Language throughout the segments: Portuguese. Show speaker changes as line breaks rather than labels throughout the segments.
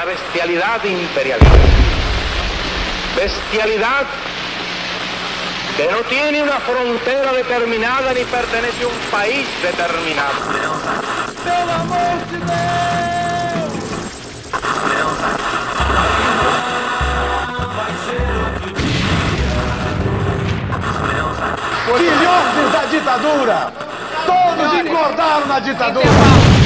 la bestialidad imperialista. Bestialidad que no tiene una frontera determinada ni pertenece a un país determinado.
Filhotes da ditadura! Todos engordaram na ditadura!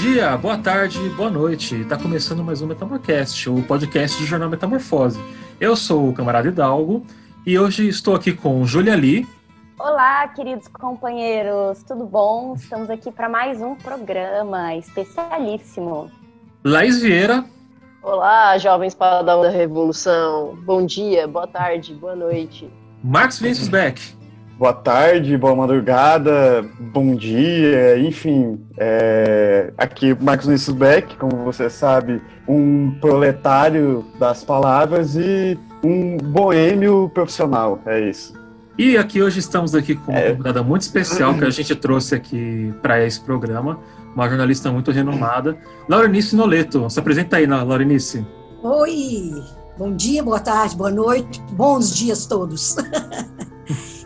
Dia, boa tarde, boa noite. Está começando mais um Metamorcast, o podcast do jornal Metamorfose. Eu sou o camarada Hidalgo e hoje estou aqui com Julia Lee.
Olá, queridos companheiros, tudo bom? Estamos aqui para mais um programa especialíssimo.
Laís Vieira.
Olá, jovens padrão da revolução. Bom dia, boa tarde, boa noite.
Marcos Vinícius Beck.
Boa tarde, boa madrugada, bom dia, enfim. É... Aqui Marcos Vinícius Beck, como você sabe, um proletário das palavras e um boêmio profissional, é isso.
E aqui hoje estamos aqui com uma é. convidada muito especial que a gente trouxe aqui para esse programa, uma jornalista muito renomada, Laurenice Noleto. Se apresenta aí, Laurenice.
Oi, bom dia, boa tarde, boa noite, bons dias todos.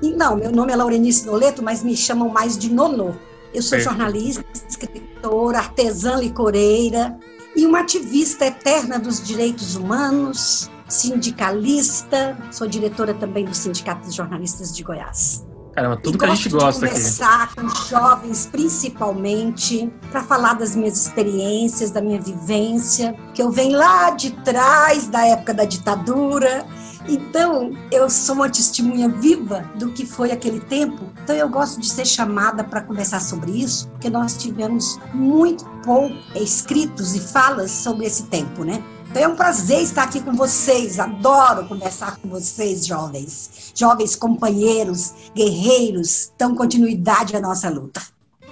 Não, meu nome é Laurenice Noleto, mas me chamam mais de Nonô. Eu sou jornalista, escritora, artesã licoreira e uma ativista eterna dos direitos humanos, sindicalista, sou diretora também do Sindicato dos Jornalistas de Goiás.
Caramba, tudo e que a gente gosta
aqui. conversar com jovens, principalmente, para falar das minhas experiências, da minha vivência, que eu venho lá de trás da época da ditadura então, eu sou uma testemunha viva do que foi aquele tempo. Então, eu gosto de ser chamada para conversar sobre isso, porque nós tivemos muito pouco escritos e falas sobre esse tempo, né? Então, é um prazer estar aqui com vocês. Adoro conversar com vocês, jovens. Jovens companheiros, guerreiros, dão continuidade à nossa luta.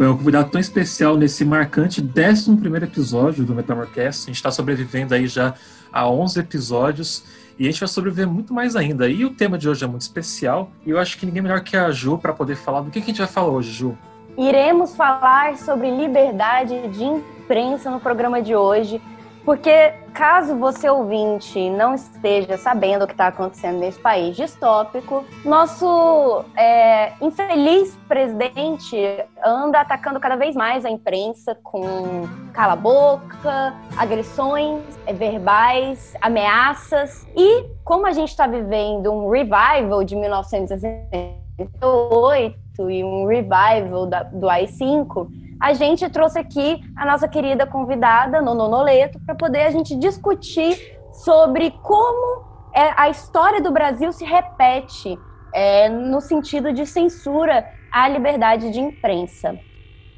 Foi um convidado tão especial nesse marcante 11 episódio do Metamorcast. A gente está sobrevivendo aí já a 11 episódios. E a gente vai sobreviver muito mais ainda. E o tema de hoje é muito especial. E eu acho que ninguém melhor que a Ju para poder falar do que, que a gente vai falar hoje, Ju.
Iremos falar sobre liberdade de imprensa no programa de hoje. Porque caso você ouvinte não esteja sabendo o que está acontecendo nesse país distópico, nosso é, infeliz presidente anda atacando cada vez mais a imprensa com cala-boca, agressões é, verbais, ameaças. E como a gente está vivendo um revival de 1968 e um revival da, do AI-5, a gente trouxe aqui a nossa querida convidada, Nono Noleto, para poder a gente discutir sobre como é, a história do Brasil se repete é, no sentido de censura à liberdade de imprensa.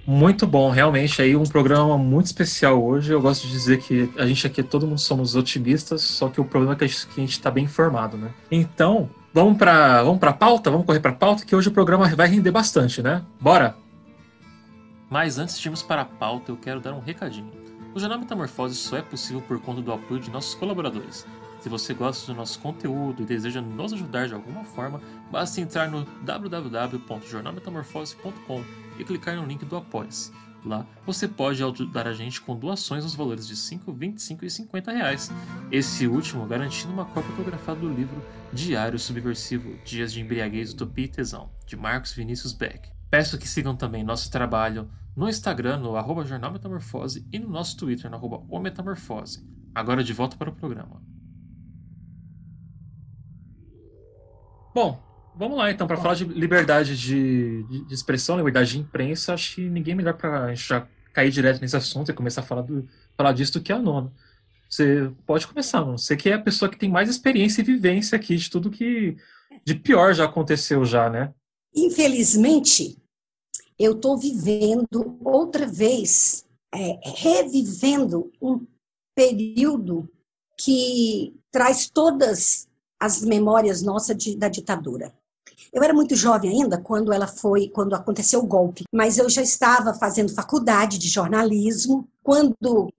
Muito bom, realmente aí um programa muito especial hoje. Eu gosto de dizer que a gente aqui todo mundo somos otimistas, só que o problema é que a gente está bem informado, né? Então, vamos para vamos para pauta, vamos correr para pauta que hoje o programa vai render bastante, né? Bora. Mas antes de irmos para a pauta, eu quero dar um recadinho. O Jornal Metamorfose só é possível por conta do apoio de nossos colaboradores. Se você gosta do nosso conteúdo e deseja nos ajudar de alguma forma, basta entrar no www.jornalmetamorfose.com e clicar no link do Apoia-se. Lá você pode ajudar a gente com doações nos valores de 5, 25 e 50 reais. Esse último garantindo uma cópia autografada do livro Diário Subversivo Dias de Embriaguez, Utopia e Tesão, de Marcos Vinícius Beck. Peço que sigam também nosso trabalho no Instagram, no arroba Jornal Metamorfose, e no nosso Twitter, no arroba O Metamorfose. Agora de volta para o programa. Bom, vamos lá então, para falar de liberdade de, de, expressão, liberdade de imprensa, acho que ninguém melhor para já cair direto nesse assunto e começar a falar, do, falar disso do que a nona. Você pode começar, mano. Você que é a pessoa que tem mais experiência e vivência aqui de tudo que de pior já aconteceu já, né?
Infelizmente, eu estou vivendo outra vez, é, revivendo um período que traz todas as memórias nossas de, da ditadura. Eu era muito jovem ainda quando ela foi, quando aconteceu o golpe, mas eu já estava fazendo faculdade de jornalismo quando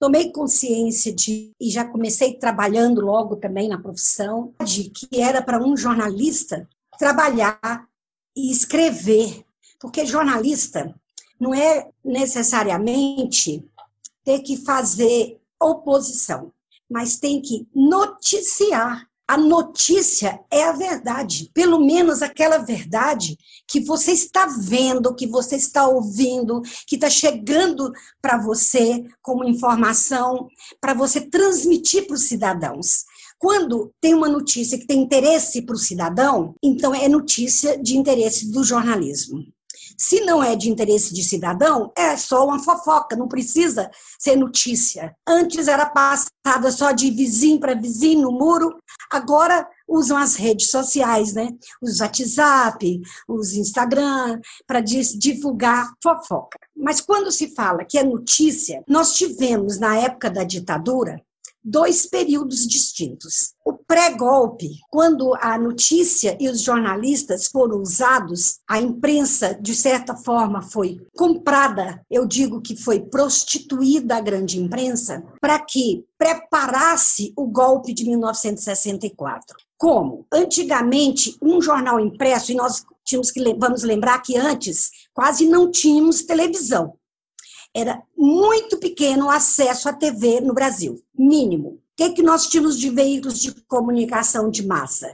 tomei consciência de e já comecei trabalhando logo também na profissão de que era para um jornalista trabalhar e escrever, porque jornalista não é necessariamente ter que fazer oposição, mas tem que noticiar a notícia é a verdade, pelo menos aquela verdade que você está vendo, que você está ouvindo, que está chegando para você como informação, para você transmitir para os cidadãos. Quando tem uma notícia que tem interesse para o cidadão, então é notícia de interesse do jornalismo. Se não é de interesse de cidadão, é só uma fofoca, não precisa ser notícia. Antes era passada só de vizinho para vizinho no muro, agora usam as redes sociais, né? Os WhatsApp, os Instagram, para divulgar fofoca. Mas quando se fala que é notícia, nós tivemos na época da ditadura dois períodos distintos. O pré-golpe, quando a notícia e os jornalistas foram usados, a imprensa, de certa forma, foi comprada, eu digo que foi prostituída a grande imprensa, para que preparasse o golpe de 1964. Como? Antigamente, um jornal impresso, e nós tínhamos que, vamos lembrar que antes quase não tínhamos televisão era muito pequeno o acesso à TV no Brasil, mínimo. O que, que nós tínhamos de veículos de comunicação de massa?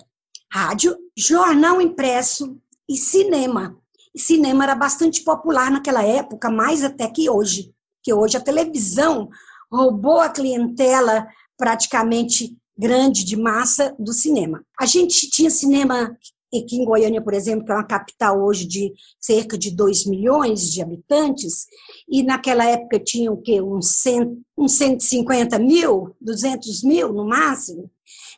Rádio, jornal impresso e cinema. E cinema era bastante popular naquela época, mais até que hoje. Que hoje a televisão roubou a clientela praticamente grande de massa do cinema. A gente tinha cinema aqui em Goiânia, por exemplo, que é uma capital hoje de cerca de 2 milhões de habitantes, e naquela época tinha o quê? Uns, 100, uns 150 mil, 200 mil no máximo.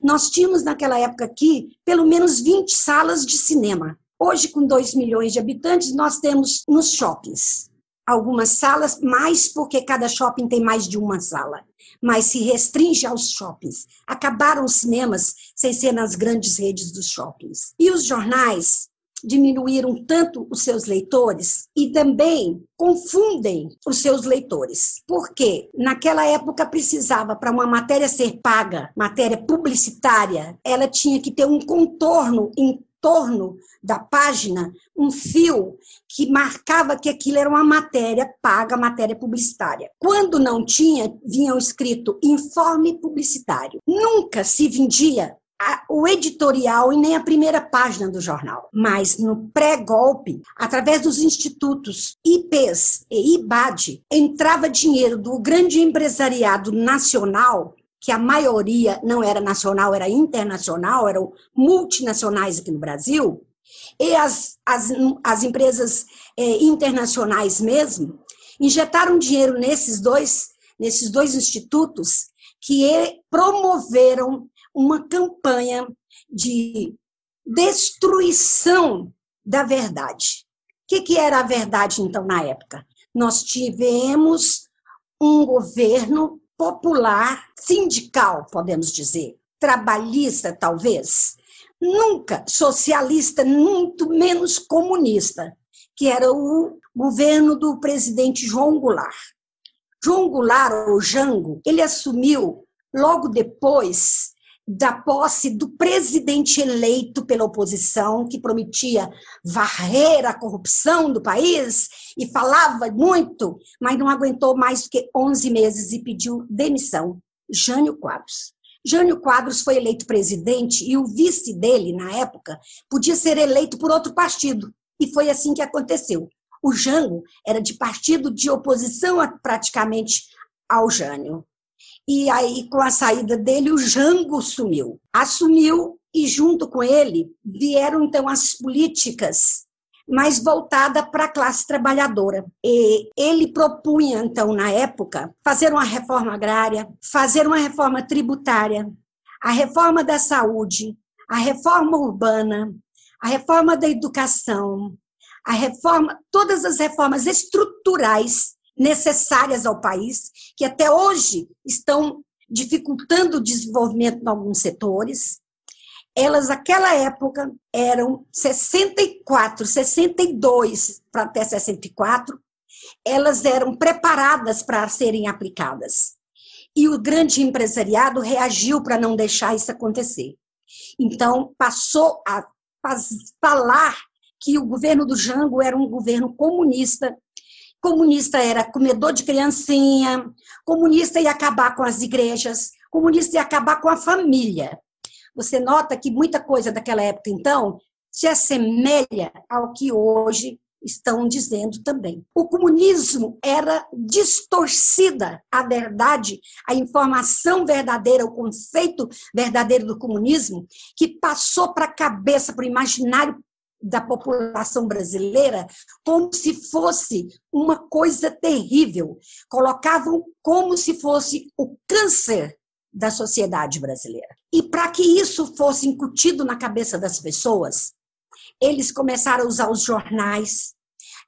Nós tínhamos naquela época aqui pelo menos 20 salas de cinema. Hoje, com 2 milhões de habitantes, nós temos nos shoppings algumas salas, mais porque cada shopping tem mais de uma sala mas se restringe aos shoppings. Acabaram os cinemas sem ser nas grandes redes dos shoppings. E os jornais diminuíram tanto os seus leitores e também confundem os seus leitores. Porque naquela época precisava para uma matéria ser paga, matéria publicitária, ela tinha que ter um contorno em torno da página um fio que marcava que aquilo era uma matéria paga, matéria publicitária. Quando não tinha, vinha escrito informe publicitário. Nunca se vendia o editorial e nem a primeira página do jornal. Mas no pré-golpe, através dos institutos IPs e IBAD, entrava dinheiro do grande empresariado nacional que a maioria não era nacional, era internacional, eram multinacionais aqui no Brasil, e as, as, as empresas é, internacionais mesmo, injetaram dinheiro nesses dois, nesses dois institutos que promoveram uma campanha de destruição da verdade. O que, que era a verdade, então, na época? Nós tivemos um governo popular, sindical, podemos dizer, trabalhista, talvez, nunca socialista, muito menos comunista, que era o governo do presidente João Goulart. João Goulart, ou Jango, ele assumiu logo depois da posse do presidente eleito pela oposição, que prometia varrer a corrupção do país e falava muito, mas não aguentou mais do que 11 meses e pediu demissão. Jânio Quadros. Jânio Quadros foi eleito presidente e o vice dele, na época, podia ser eleito por outro partido. E foi assim que aconteceu. O Jânio era de partido de oposição praticamente ao Jânio. E aí, com a saída dele, o Jango sumiu. Assumiu e, junto com ele, vieram então as políticas mais voltada para a classe trabalhadora. E ele propunha, então, na época, fazer uma reforma agrária, fazer uma reforma tributária, a reforma da saúde, a reforma urbana, a reforma da educação, a reforma, todas as reformas estruturais necessárias ao país, que até hoje estão dificultando o desenvolvimento em alguns setores. Elas, naquela época, eram 64, 62 para até 64, elas eram preparadas para serem aplicadas. E o grande empresariado reagiu para não deixar isso acontecer. Então, passou a falar que o governo do Jango era um governo comunista. Comunista era comedor de criancinha, comunista ia acabar com as igrejas, comunista ia acabar com a família. Você nota que muita coisa daquela época, então, se assemelha ao que hoje estão dizendo também. O comunismo era distorcida a verdade, a informação verdadeira, o conceito verdadeiro do comunismo, que passou para a cabeça, para o imaginário da população brasileira como se fosse uma coisa terrível. Colocavam como se fosse o câncer da sociedade brasileira. E para que isso fosse incutido na cabeça das pessoas, eles começaram a usar os jornais.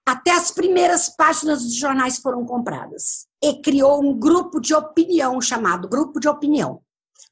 Até as primeiras páginas dos jornais foram compradas. E criou um grupo de opinião chamado Grupo de Opinião,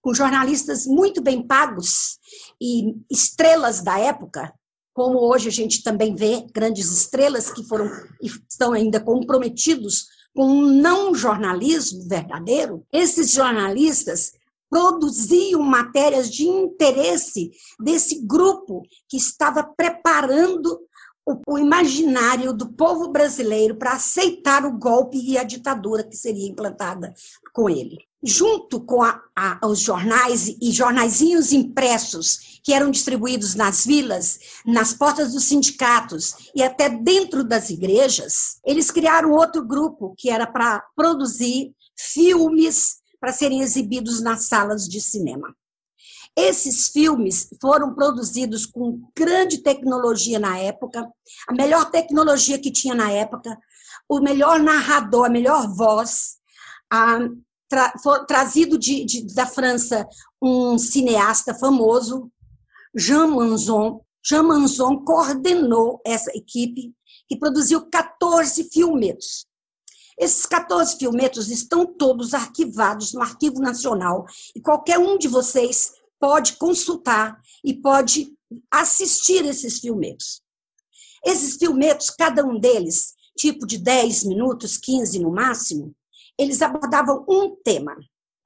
com jornalistas muito bem pagos e estrelas da época, como hoje a gente também vê grandes estrelas que foram estão ainda comprometidos com um não jornalismo verdadeiro. Esses jornalistas produziam matérias de interesse desse grupo que estava preparando o, o imaginário do povo brasileiro para aceitar o golpe e a ditadura que seria implantada com ele. Junto com a, a, os jornais e jornaizinhos impressos que eram distribuídos nas vilas, nas portas dos sindicatos e até dentro das igrejas, eles criaram outro grupo que era para produzir filmes para serem exibidos nas salas de cinema. Esses filmes foram produzidos com grande tecnologia na época, a melhor tecnologia que tinha na época, o melhor narrador, a melhor voz, a, tra, trazido de, de, da França um cineasta famoso, Jean Manzon. Jean Manzon coordenou essa equipe que produziu 14 filmetos. Esses 14 filmetos estão todos arquivados no Arquivo Nacional e qualquer um de vocês pode consultar e pode assistir esses filmetos. Esses filmetos, cada um deles, tipo de 10 minutos, 15 no máximo, eles abordavam um tema.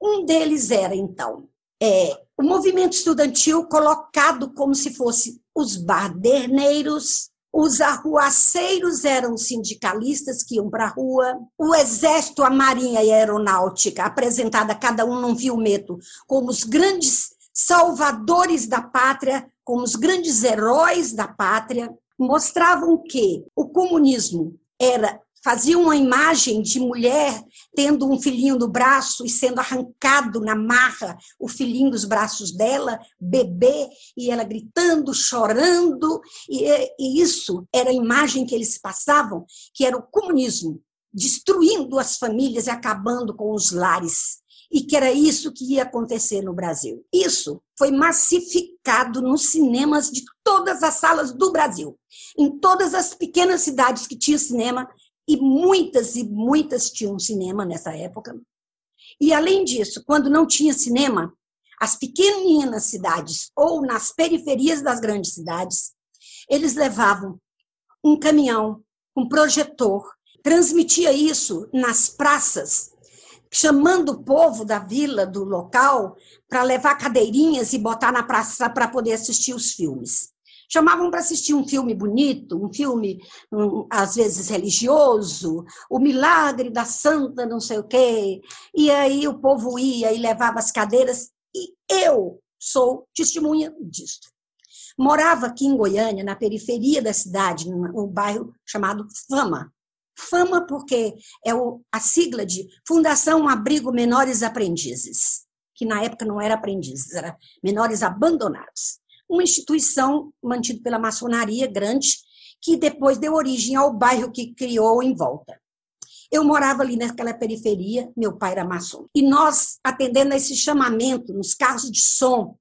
Um deles era, então, é, o movimento estudantil colocado como se fosse os baderneiros, os arruaceiros eram sindicalistas que iam para a rua, o exército, a marinha e a aeronáutica, apresentada cada um num filmeto como os grandes salvadores da pátria, como os grandes heróis da pátria, mostravam que o comunismo era fazia uma imagem de mulher tendo um filhinho no braço e sendo arrancado na marra o filhinho dos braços dela, bebê, e ela gritando, chorando, e, e isso era a imagem que eles passavam, que era o comunismo, destruindo as famílias e acabando com os lares e que era isso que ia acontecer no Brasil. Isso foi massificado nos cinemas de todas as salas do Brasil. Em todas as pequenas cidades que tinha cinema, e muitas e muitas tinham cinema nessa época. E além disso, quando não tinha cinema, as pequeninas cidades ou nas periferias das grandes cidades, eles levavam um caminhão, um projetor, transmitia isso nas praças chamando o povo da vila, do local, para levar cadeirinhas e botar na praça para poder assistir os filmes. Chamavam para assistir um filme bonito, um filme, um, às vezes, religioso, o milagre da santa não sei o quê. E aí o povo ia e levava as cadeiras, e eu sou testemunha disso. Morava aqui em Goiânia, na periferia da cidade, num bairro chamado Fama. Fama porque é o, a sigla de Fundação Abrigo Menores Aprendizes, que na época não era aprendizes, era menores abandonados. Uma instituição mantida pela maçonaria grande, que depois deu origem ao bairro que criou em volta. Eu morava ali naquela periferia, meu pai era maçom. E nós, atendendo a esse chamamento nos carros de som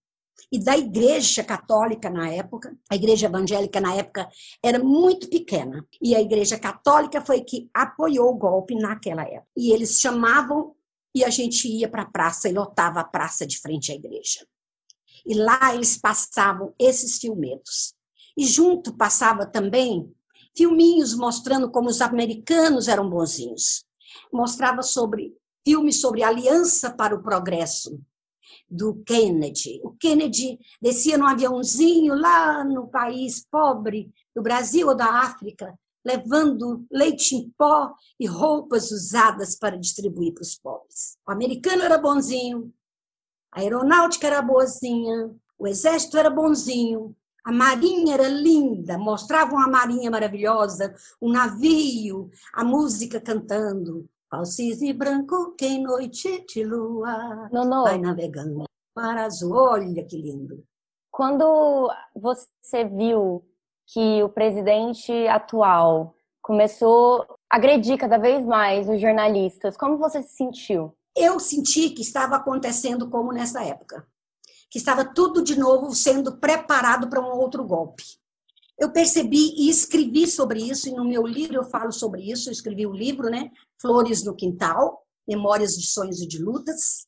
e da igreja católica na época. A igreja evangélica na época era muito pequena. E a igreja católica foi que apoiou o golpe naquela época. E eles chamavam e a gente ia para a praça e lotava a praça de frente à igreja. E lá eles passavam esses filmetos. E junto passava também filminhos mostrando como os americanos eram bonzinhos. Mostrava sobre filmes sobre aliança para o progresso do Kennedy. O Kennedy descia num aviãozinho lá no país pobre do Brasil ou da África, levando leite em pó e roupas usadas para distribuir para os pobres. O americano era bonzinho, a aeronáutica era boazinha, o exército era bonzinho, a marinha era linda, mostravam a marinha maravilhosa, um navio, a música cantando. Falsise branco, que em noite de lua
Não, não.
vai navegando. Mar azul, olha que lindo.
Quando você viu que o presidente atual começou a agredir cada vez mais os jornalistas, como você se sentiu?
Eu senti que estava acontecendo como nessa época que estava tudo de novo sendo preparado para um outro golpe. Eu percebi e escrevi sobre isso, e no meu livro eu falo sobre isso, eu escrevi o um livro, né? Flores no Quintal, Memórias de Sonhos e de Lutas,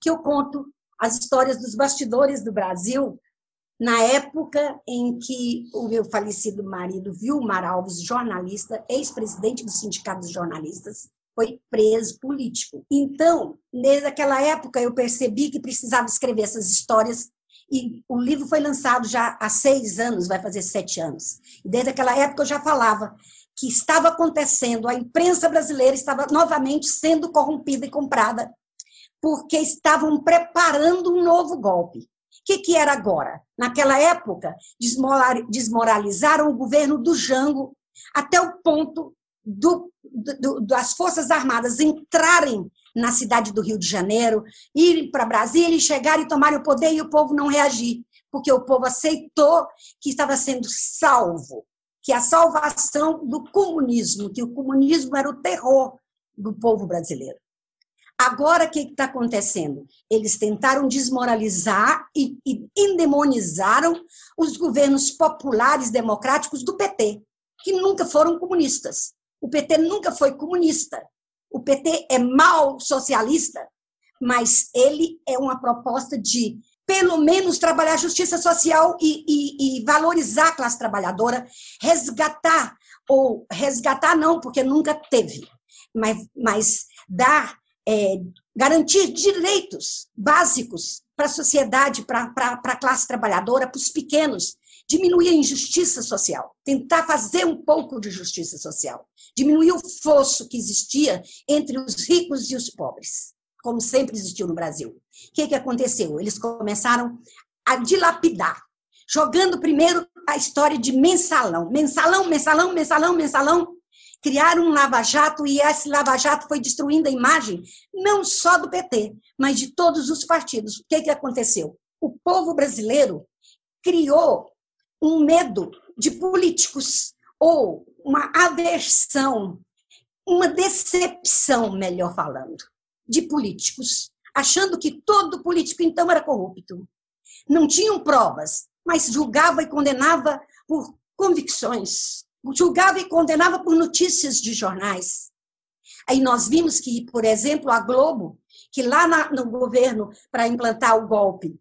que eu conto as histórias dos bastidores do Brasil na época em que o meu falecido marido, Vilmar Alves, jornalista, ex-presidente do Sindicato dos Jornalistas, foi preso político. Então, desde aquela época, eu percebi que precisava escrever essas histórias e o livro foi lançado já há seis anos, vai fazer sete anos. E desde aquela época eu já falava que estava acontecendo, a imprensa brasileira estava novamente sendo corrompida e comprada, porque estavam preparando um novo golpe. O que, que era agora? Naquela época, desmoralizaram o governo do Jango até o ponto do, do, das Forças Armadas entrarem na cidade do Rio de Janeiro, irem para Brasília e chegarem e tomarem o poder e o povo não reagir, porque o povo aceitou que estava sendo salvo, que a salvação do comunismo, que o comunismo era o terror do povo brasileiro. Agora, o que está acontecendo? Eles tentaram desmoralizar e, e endemonizaram os governos populares democráticos do PT, que nunca foram comunistas. O PT nunca foi comunista. O PT é mal socialista, mas ele é uma proposta de, pelo menos, trabalhar justiça social e, e, e valorizar a classe trabalhadora, resgatar, ou resgatar não, porque nunca teve, mas, mas dar, é, garantir direitos básicos para a sociedade, para a classe trabalhadora, para os pequenos, diminuir a injustiça social, tentar fazer um pouco de justiça social, diminuir o fosso que existia entre os ricos e os pobres, como sempre existiu no Brasil. O que, que aconteceu? Eles começaram a dilapidar, jogando primeiro a história de mensalão. Mensalão, mensalão, mensalão, mensalão. Criaram um lava-jato e esse lava-jato foi destruindo a imagem não só do PT, mas de todos os partidos. O que, que aconteceu? O povo brasileiro criou um medo de políticos ou uma aversão, uma decepção, melhor falando, de políticos, achando que todo político então era corrupto. Não tinham provas, mas julgava e condenava por convicções, julgava e condenava por notícias de jornais. Aí nós vimos que, por exemplo, a Globo, que lá na, no governo, para implantar o golpe,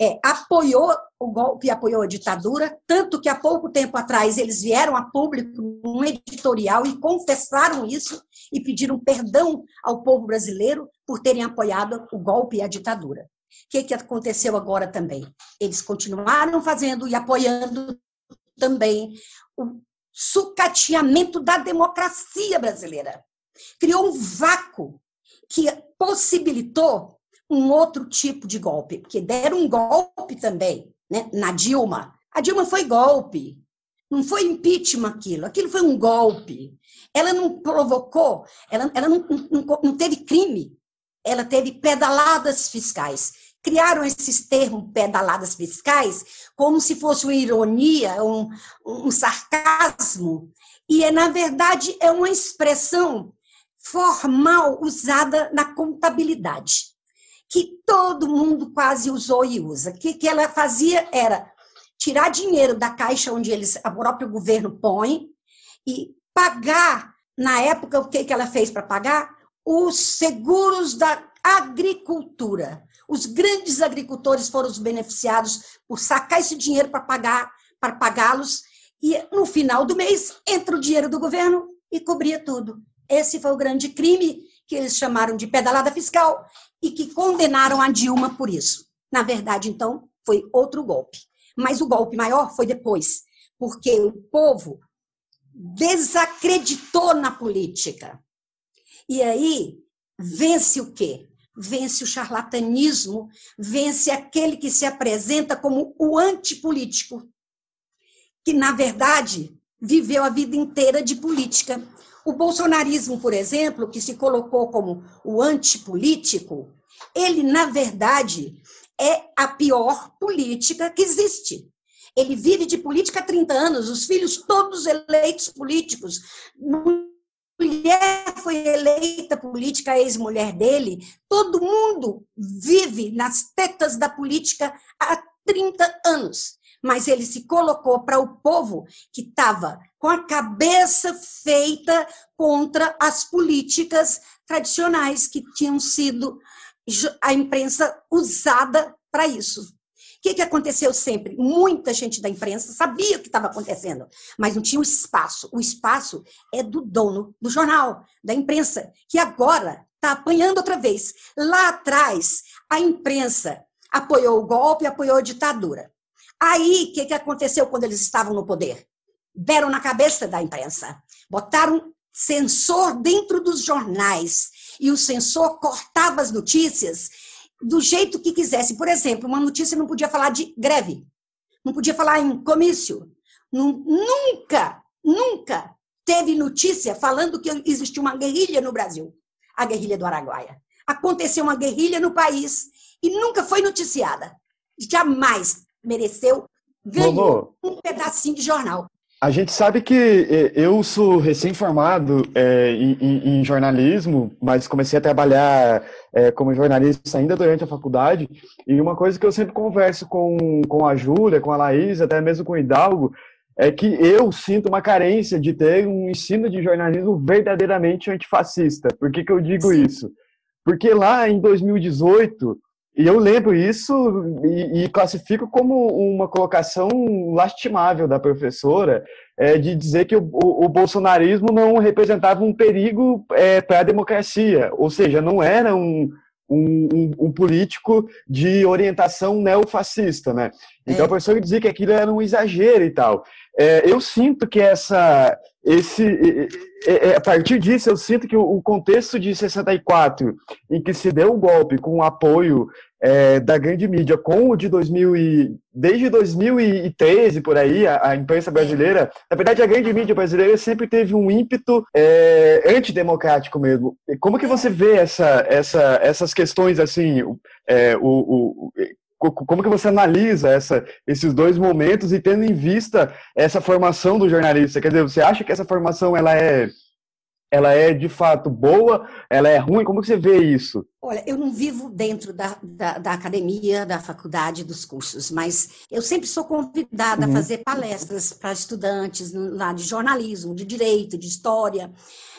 é, apoiou o golpe, apoiou a ditadura, tanto que há pouco tempo atrás eles vieram a público num editorial e confessaram isso e pediram perdão ao povo brasileiro por terem apoiado o golpe e a ditadura. O que, que aconteceu agora também? Eles continuaram fazendo e apoiando também o sucateamento da democracia brasileira. Criou um vácuo que possibilitou um outro tipo de golpe, porque deram um golpe também né, na Dilma. A Dilma foi golpe, não foi impeachment aquilo, aquilo foi um golpe. Ela não provocou, ela, ela não, não, não teve crime, ela teve pedaladas fiscais. Criaram esses termos pedaladas fiscais como se fosse uma ironia, um, um sarcasmo. E, é, na verdade, é uma expressão formal usada na contabilidade todo mundo quase usou e usa. O que, que ela fazia era tirar dinheiro da caixa onde eles, o próprio governo põe e pagar, na época, o que, que ela fez para pagar? Os seguros da agricultura. Os grandes agricultores foram os beneficiados por sacar esse dinheiro para pagar para pagá-los e no final do mês entra o dinheiro do governo e cobria tudo. Esse foi o grande crime que eles chamaram de pedalada fiscal e que condenaram a Dilma por isso. Na verdade, então, foi outro golpe. Mas o golpe maior foi depois, porque o povo desacreditou na política. E aí vence o quê? Vence o charlatanismo, vence aquele que se apresenta como o antipolítico, que, na verdade, viveu a vida inteira de política. O bolsonarismo, por exemplo, que se colocou como o antipolítico, ele, na verdade, é a pior política que existe. Ele vive de política há 30 anos, os filhos todos eleitos políticos. Mulher foi eleita política, ex-mulher dele. Todo mundo vive nas tetas da política há 30 anos mas ele se colocou para o povo que estava com a cabeça feita contra as políticas tradicionais que tinham sido a imprensa usada para isso. O que, que aconteceu sempre? Muita gente da imprensa sabia o que estava acontecendo, mas não tinha o espaço. O espaço é do dono do jornal, da imprensa, que agora está apanhando outra vez. Lá atrás, a imprensa apoiou o golpe, apoiou a ditadura. Aí, o que, que aconteceu quando eles estavam no poder? Deram na cabeça da imprensa. Botaram censor dentro dos jornais. E o censor cortava as notícias do jeito que quisesse. Por exemplo, uma notícia não podia falar de greve, não podia falar em comício. Nunca, nunca teve notícia falando que existia uma guerrilha no Brasil a guerrilha do Araguaia. Aconteceu uma guerrilha no país e nunca foi noticiada. Jamais mereceu, ganhou um pedacinho de jornal.
A gente sabe que é, eu sou recém-formado é, em, em, jornalismo, mas comecei a trabalhar é, como jornalista ainda durante a faculdade. E uma coisa que eu sempre converso com, com a Júlia, com a Laís, até mesmo com o Hidalgo, é que eu sinto uma carência de ter um ensino de jornalismo verdadeiramente antifascista. Por que, que eu digo Sim. isso? Porque lá em 2018, e eu lembro isso e, e, classifico como uma colocação lastimável da professora é, de dizer que o, o, o, bolsonarismo não representava um perigo é, para a democracia, ou seja, não era um, um, um, um político de orientação neofascista, né? Então é. a professora dizia que aquilo era um exagero e tal. É, eu sinto que essa, esse, a partir disso, eu sinto que o contexto de 64, em que se deu o golpe com o apoio é, da grande mídia, com o de 2000 e, desde 2013 por aí, a, a, imprensa brasileira, na verdade a grande mídia brasileira sempre teve um ímpeto é, antidemocrático mesmo. Como que você vê essa, essa, essas questões assim, é, o, o como que você analisa essa, esses dois momentos e tendo em vista essa formação do jornalista? Quer dizer, você acha que essa formação ela é, ela é de fato boa? Ela é ruim? Como que você vê isso?
Olha, eu não vivo dentro da, da, da academia, da faculdade, dos cursos, mas eu sempre sou convidada uhum. a fazer palestras para estudantes lá de jornalismo, de direito, de história,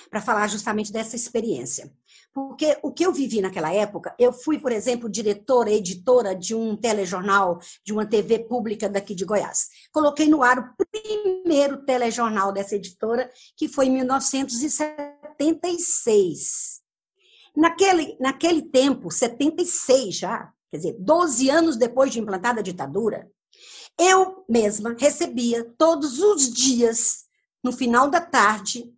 para falar justamente dessa experiência. Porque o que eu vivi naquela época, eu fui, por exemplo, diretora, editora de um telejornal, de uma TV pública daqui de Goiás. Coloquei no ar o primeiro telejornal dessa editora, que foi em 1976. Naquele, naquele tempo, 76 já, quer dizer, 12 anos depois de implantada a ditadura, eu mesma recebia todos os dias, no final da tarde,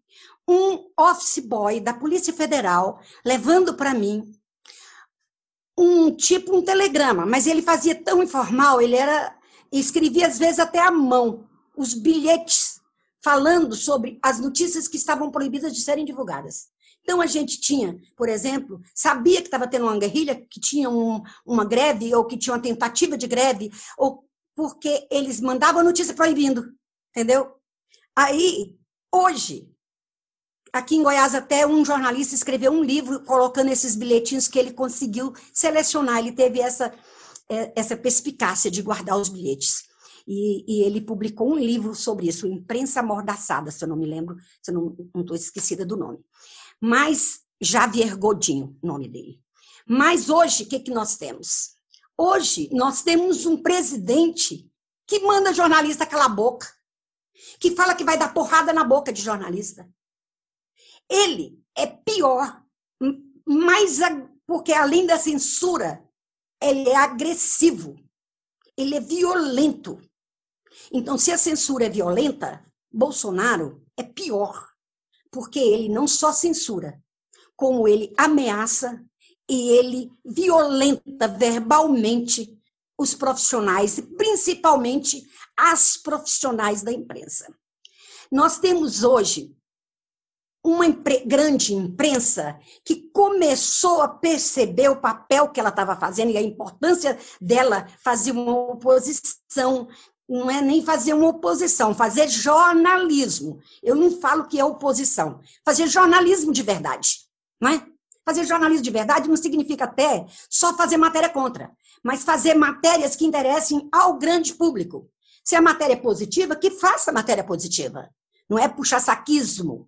um office boy da Polícia Federal levando para mim um tipo um telegrama, mas ele fazia tão informal, ele era escrevia às vezes até à mão os bilhetes falando sobre as notícias que estavam proibidas de serem divulgadas. Então a gente tinha, por exemplo, sabia que estava tendo uma guerrilha, que tinha um, uma greve ou que tinha uma tentativa de greve, ou porque eles mandavam notícia proibindo, entendeu? Aí, hoje, Aqui em Goiás, até um jornalista escreveu um livro colocando esses bilhetinhos que ele conseguiu selecionar. Ele teve essa, é, essa perspicácia de guardar os bilhetes. E, e, ele publicou um livro sobre isso, Imprensa Amordaçada, se eu não me lembro, se eu não estou esquecida do nome. Mas Javier Godinho, nome dele. Mas hoje, o que, que nós temos? Hoje, nós temos um presidente que manda jornalista calar a boca, que fala que vai dar porrada na boca de jornalista. Ele é pior, mais porque além da censura, ele é agressivo, ele é violento. Então, se a censura é violenta, Bolsonaro é pior, porque ele não só censura, como ele ameaça e ele violenta verbalmente os profissionais, principalmente as profissionais da imprensa. Nós temos hoje uma impre grande imprensa que começou a perceber o papel que ela estava fazendo e a importância dela fazer uma oposição. Não é nem fazer uma oposição, fazer jornalismo. Eu não falo que é oposição, fazer jornalismo de verdade, não é? Fazer jornalismo de verdade não significa até só fazer matéria contra, mas fazer matérias que interessem ao grande público. Se a matéria é positiva, que faça matéria positiva. Não é puxar saquismo.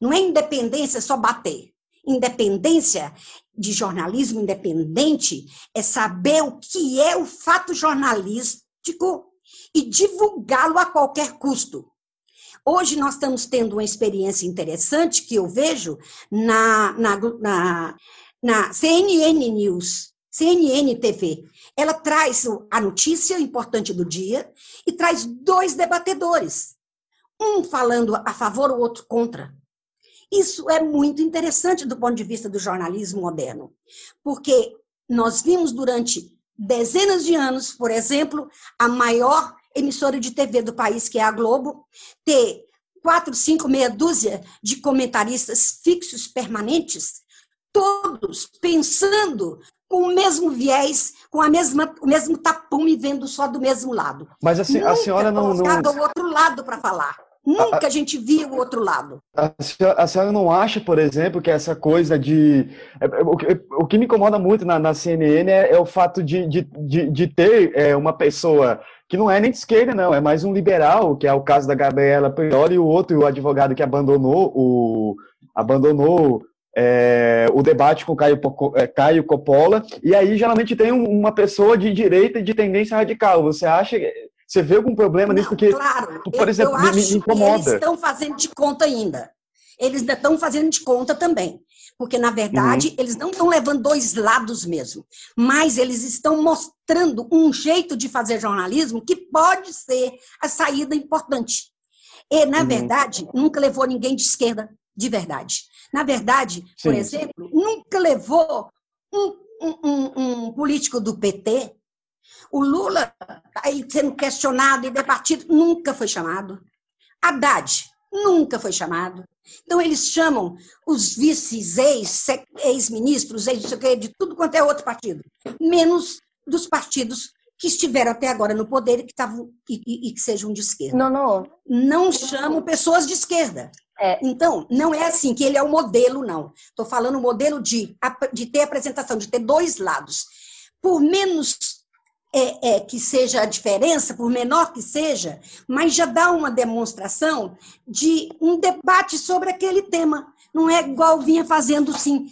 Não é independência só bater. Independência de jornalismo independente é saber o que é o fato jornalístico e divulgá-lo a qualquer custo. Hoje nós estamos tendo uma experiência interessante que eu vejo na, na, na, na CNN News, CNN TV. Ela traz a notícia importante do dia e traz dois debatedores, um falando a favor, o outro contra. Isso é muito interessante do ponto de vista do jornalismo moderno, porque nós vimos durante dezenas de anos, por exemplo, a maior emissora de TV do país, que é a Globo, ter quatro, cinco, meia dúzia de comentaristas fixos, permanentes, todos pensando com o mesmo viés, com a mesma, o mesmo tapume, vendo só do mesmo lado.
Mas a, a senhora não.
não... o outro lado para falar. Nunca a, gente via o outro lado.
A senhora, a senhora, não acha, por exemplo, que essa coisa de. É, é, o, o que me incomoda muito na, na CNN é, é, o fato de, de, de, de ter é, uma pessoa que não é nem de esquerda, não, é mais um liberal, que é o caso da Gabriela Prioli, e o outro, o advogado que abandonou o. abandonou é, o debate com Caio, é, Caio Coppola, e aí geralmente tem uma pessoa de direita de tendência radical. Você acha. Você vê algum problema nisso? Porque,
claro, por exemplo, eu me, me incomoda. eles estão fazendo de conta ainda. Eles ainda estão fazendo de conta também porque na verdade uhum. eles não estão levando dois lados mesmo, mas eles estão mostrando um jeito de fazer jornalismo que pode ser a saída importante. E, na uhum. verdade, nunca levou ninguém de esquerda de verdade. Na verdade, Sim. por exemplo, nunca levou um, um, um, político do PT. O Lula, aí sendo questionado e debatido, nunca foi chamado. Haddad, nunca foi chamado. Então, eles chamam os vices, ex-ministros, ex, ex de tudo quanto é outro partido, menos dos partidos que estiveram até agora no poder e que, tavam, e, e, e que sejam de esquerda.
Não, não.
Não chamam pessoas de esquerda. É. Então, não é assim que ele é o modelo, não. Estou falando o modelo de, de ter apresentação, de ter dois lados. Por menos é, é, que seja a diferença, por menor que seja, mas já dá uma demonstração de um debate sobre aquele tema. Não é igual vinha fazendo sim,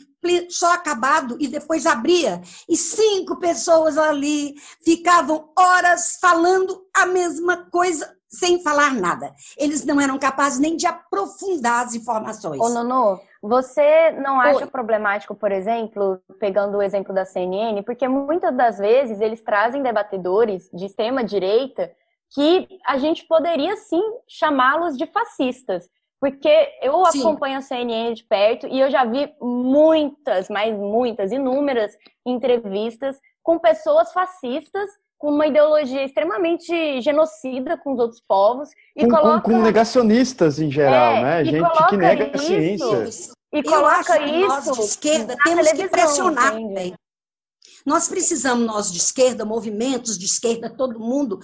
só acabado e depois abria e cinco pessoas ali ficavam horas falando a mesma coisa sem falar nada. Eles não eram capazes nem de aprofundar as informações.
Ô, Nono, você não acha Oi. problemático, por exemplo, pegando o exemplo da CNN, porque muitas das vezes eles trazem debatedores de extrema-direita que a gente poderia sim chamá-los de fascistas. Porque eu sim. acompanho a CNN de perto e eu já vi muitas, mas muitas, inúmeras entrevistas com pessoas fascistas com uma ideologia extremamente genocida com os outros povos.
E com, coloca... com, com negacionistas em geral, é, né? Gente que nega isso, a ciência.
E coloca isso. Nós de esquerda temos que pressionar também. Nós precisamos, nós de esquerda, movimentos de esquerda, todo mundo,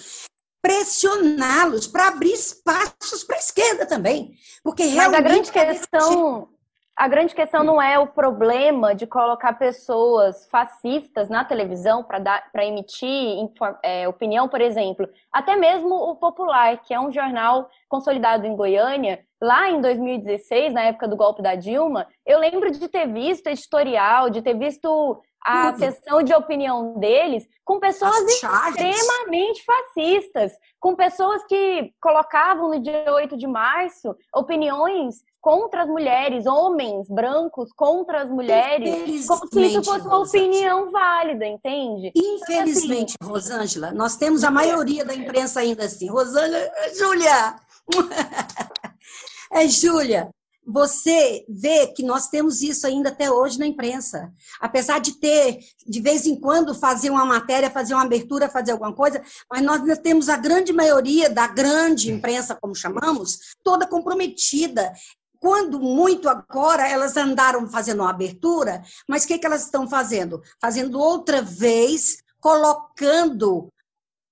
pressioná-los para abrir espaços para a esquerda também. Porque
realmente. Mas a grande questão a grande questão não é o problema de colocar pessoas fascistas na televisão para emitir é, opinião, por exemplo. Até mesmo o Popular, que é um jornal consolidado em Goiânia, lá em 2016, na época do golpe da Dilma, eu lembro de ter visto editorial, de ter visto a sessão de opinião deles com pessoas extremamente fascistas, com pessoas que colocavam no dia 8 de março opiniões contra as mulheres, homens brancos contra as mulheres, como se isso fosse uma opinião válida, entende?
Infelizmente, assim, Rosângela, nós temos a maioria da imprensa ainda assim. Rosângela, Júlia! É, Júlia, você vê que nós temos isso ainda até hoje na imprensa. Apesar de ter, de vez em quando, fazer uma matéria, fazer uma abertura, fazer alguma coisa, mas nós ainda temos a grande maioria da grande imprensa, como chamamos, toda comprometida. Quando muito agora elas andaram fazendo uma abertura, mas o que, que elas estão fazendo? Fazendo outra vez, colocando,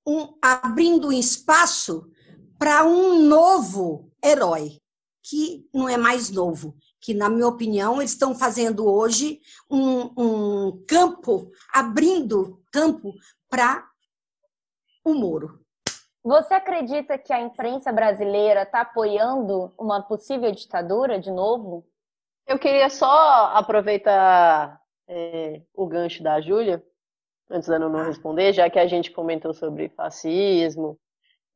um, abrindo um espaço para um novo herói que não é mais novo, que, na minha opinião, eles estão fazendo hoje um, um campo, abrindo campo para o Moro.
Você acredita que a imprensa brasileira está apoiando uma possível ditadura de novo?
Eu queria só aproveitar é, o gancho da Júlia, antes da não responder, já que a gente comentou sobre fascismo,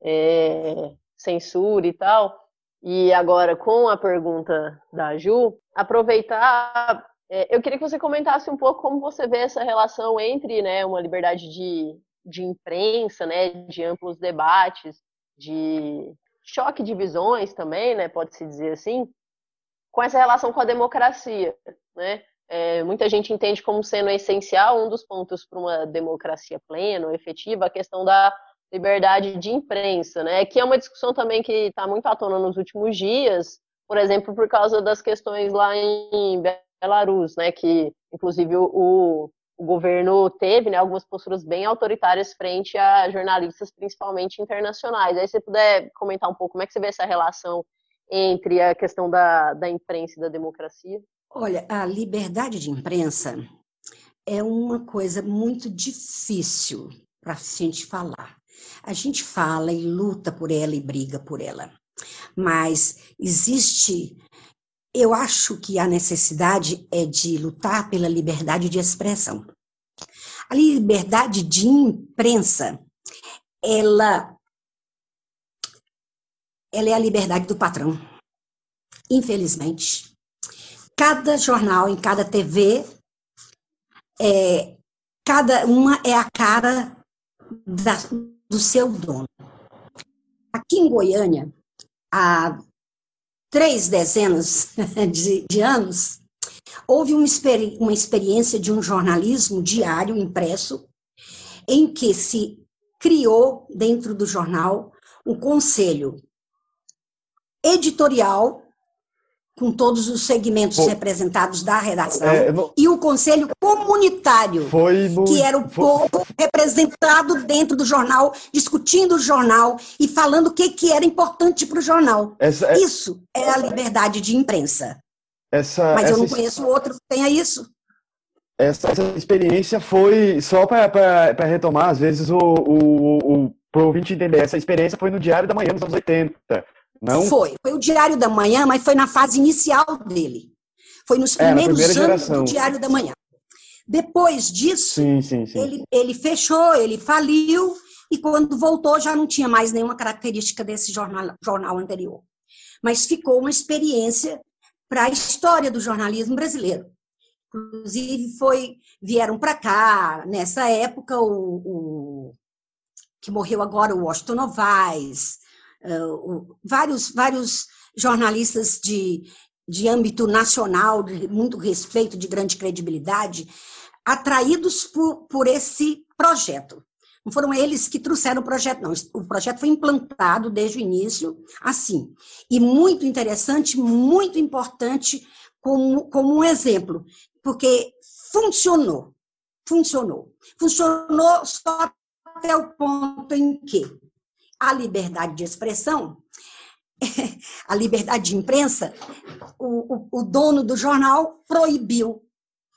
é, censura e tal. E agora, com a pergunta da Ju, aproveitar. É, eu queria que você comentasse um pouco como você vê essa relação entre né, uma liberdade de, de imprensa, né, de amplos debates, de choque de visões também, né, pode-se dizer assim, com essa relação com a democracia. Né? É, muita gente entende como sendo essencial um dos pontos para uma democracia plena, efetiva, a questão da liberdade de imprensa, né? Que é uma discussão também que está muito à tona nos últimos dias, por exemplo, por causa das questões lá em Belarus, né? Que inclusive o, o governo teve né, algumas posturas bem autoritárias frente a jornalistas, principalmente internacionais. Aí você puder comentar um pouco como é que você vê essa relação entre a questão da, da imprensa e da democracia?
Olha, a liberdade de imprensa é uma coisa muito difícil para a gente falar. A gente fala e luta por ela e briga por ela. Mas existe, eu acho que a necessidade é de lutar pela liberdade de expressão. A liberdade de imprensa, ela, ela é a liberdade do patrão. Infelizmente. Cada jornal, em cada TV, é, cada uma é a cara da, do seu dono. Aqui em Goiânia, há três dezenas de, de anos, houve uma, experi uma experiência de um jornalismo diário impresso, em que se criou, dentro do jornal, um conselho editorial com todos os segmentos representados da redação, é, não, e o conselho comunitário, no, que era o foi, povo representado dentro do jornal, discutindo o jornal e falando o que, que era importante para o jornal. Essa, é, isso é a liberdade de imprensa.
Essa,
Mas eu
não
conheço outro que tenha isso.
Essa, essa experiência foi, só para retomar, às vezes, o, o, o, para o ouvinte entender, essa experiência foi no Diário da Manhã, nos anos 80 não?
Foi. Foi o Diário da Manhã, mas foi na fase inicial dele. Foi nos é, primeiros é, anos geração. do Diário da Manhã. Depois disso,
sim, sim, sim.
Ele, ele fechou, ele faliu, e quando voltou já não tinha mais nenhuma característica desse jornal, jornal anterior. Mas ficou uma experiência para a história do jornalismo brasileiro. Inclusive, foi, vieram para cá, nessa época, o, o, que morreu agora, o Washington Novaes, uh, vários, vários jornalistas de, de âmbito nacional, de muito respeito, de grande credibilidade, atraídos por, por esse projeto. Não foram eles que trouxeram o projeto, não. O projeto foi implantado desde o início, assim. E muito interessante, muito importante, como, como um exemplo, porque funcionou. Funcionou. Funcionou só até o ponto em que a liberdade de expressão a liberdade de imprensa, o, o, o dono do jornal proibiu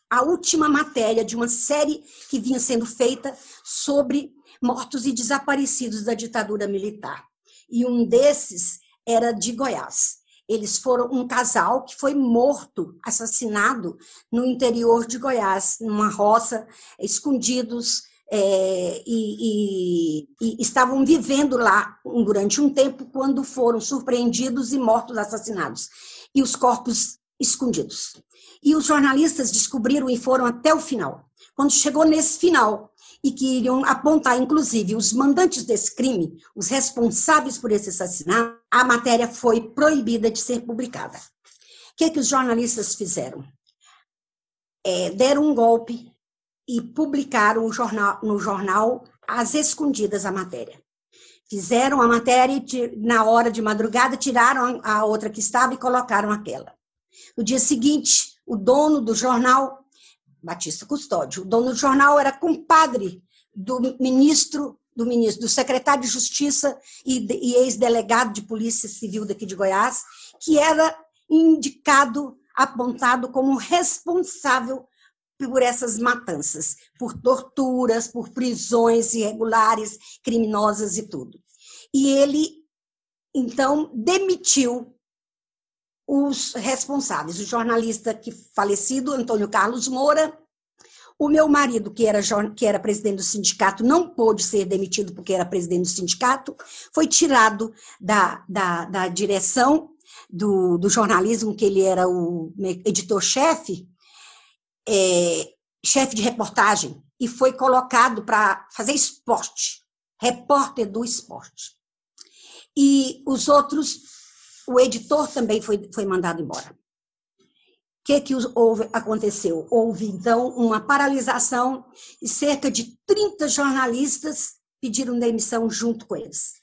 a última matéria de uma série que vinha sendo feita sobre mortos e desaparecidos da ditadura militar. E um desses era de Goiás. Eles foram um casal que foi morto, assassinado no interior de Goiás, numa roça, escondidos, é, e, e, e, estavam vivendo lá durante um tempo quando foram surpreendidos e mortos, assassinados, e os corpos escondidos. E os jornalistas descobriram e foram até o final. Quando chegou nesse final, e que iriam apontar, inclusive, os mandantes desse crime, os responsáveis por esse assassinato, a matéria foi proibida de ser publicada. O que, é que os jornalistas fizeram? É, deram um golpe e publicaram jornal, no jornal às escondidas a matéria. Fizeram a matéria e, na hora de madrugada, tiraram a outra que estava e colocaram aquela. No dia seguinte, o dono do jornal, Batista Custódio, o dono do jornal era compadre do ministro, do ministro, do secretário de Justiça e, e ex-delegado de Polícia Civil daqui de Goiás, que era indicado, apontado como responsável por essas matanças, por torturas, por prisões irregulares, criminosas e tudo. E ele, então, demitiu os responsáveis, o jornalista que falecido, Antônio Carlos Moura, o meu marido, que era, que era presidente do sindicato, não pôde ser demitido porque era presidente do sindicato, foi tirado da, da, da direção do, do jornalismo, que ele era o editor-chefe, é, chefe de reportagem e foi colocado para fazer esporte, repórter do esporte. E os outros, o editor também foi, foi mandado embora. O que, que houve, aconteceu? Houve, então, uma paralisação e cerca de 30 jornalistas pediram demissão junto com eles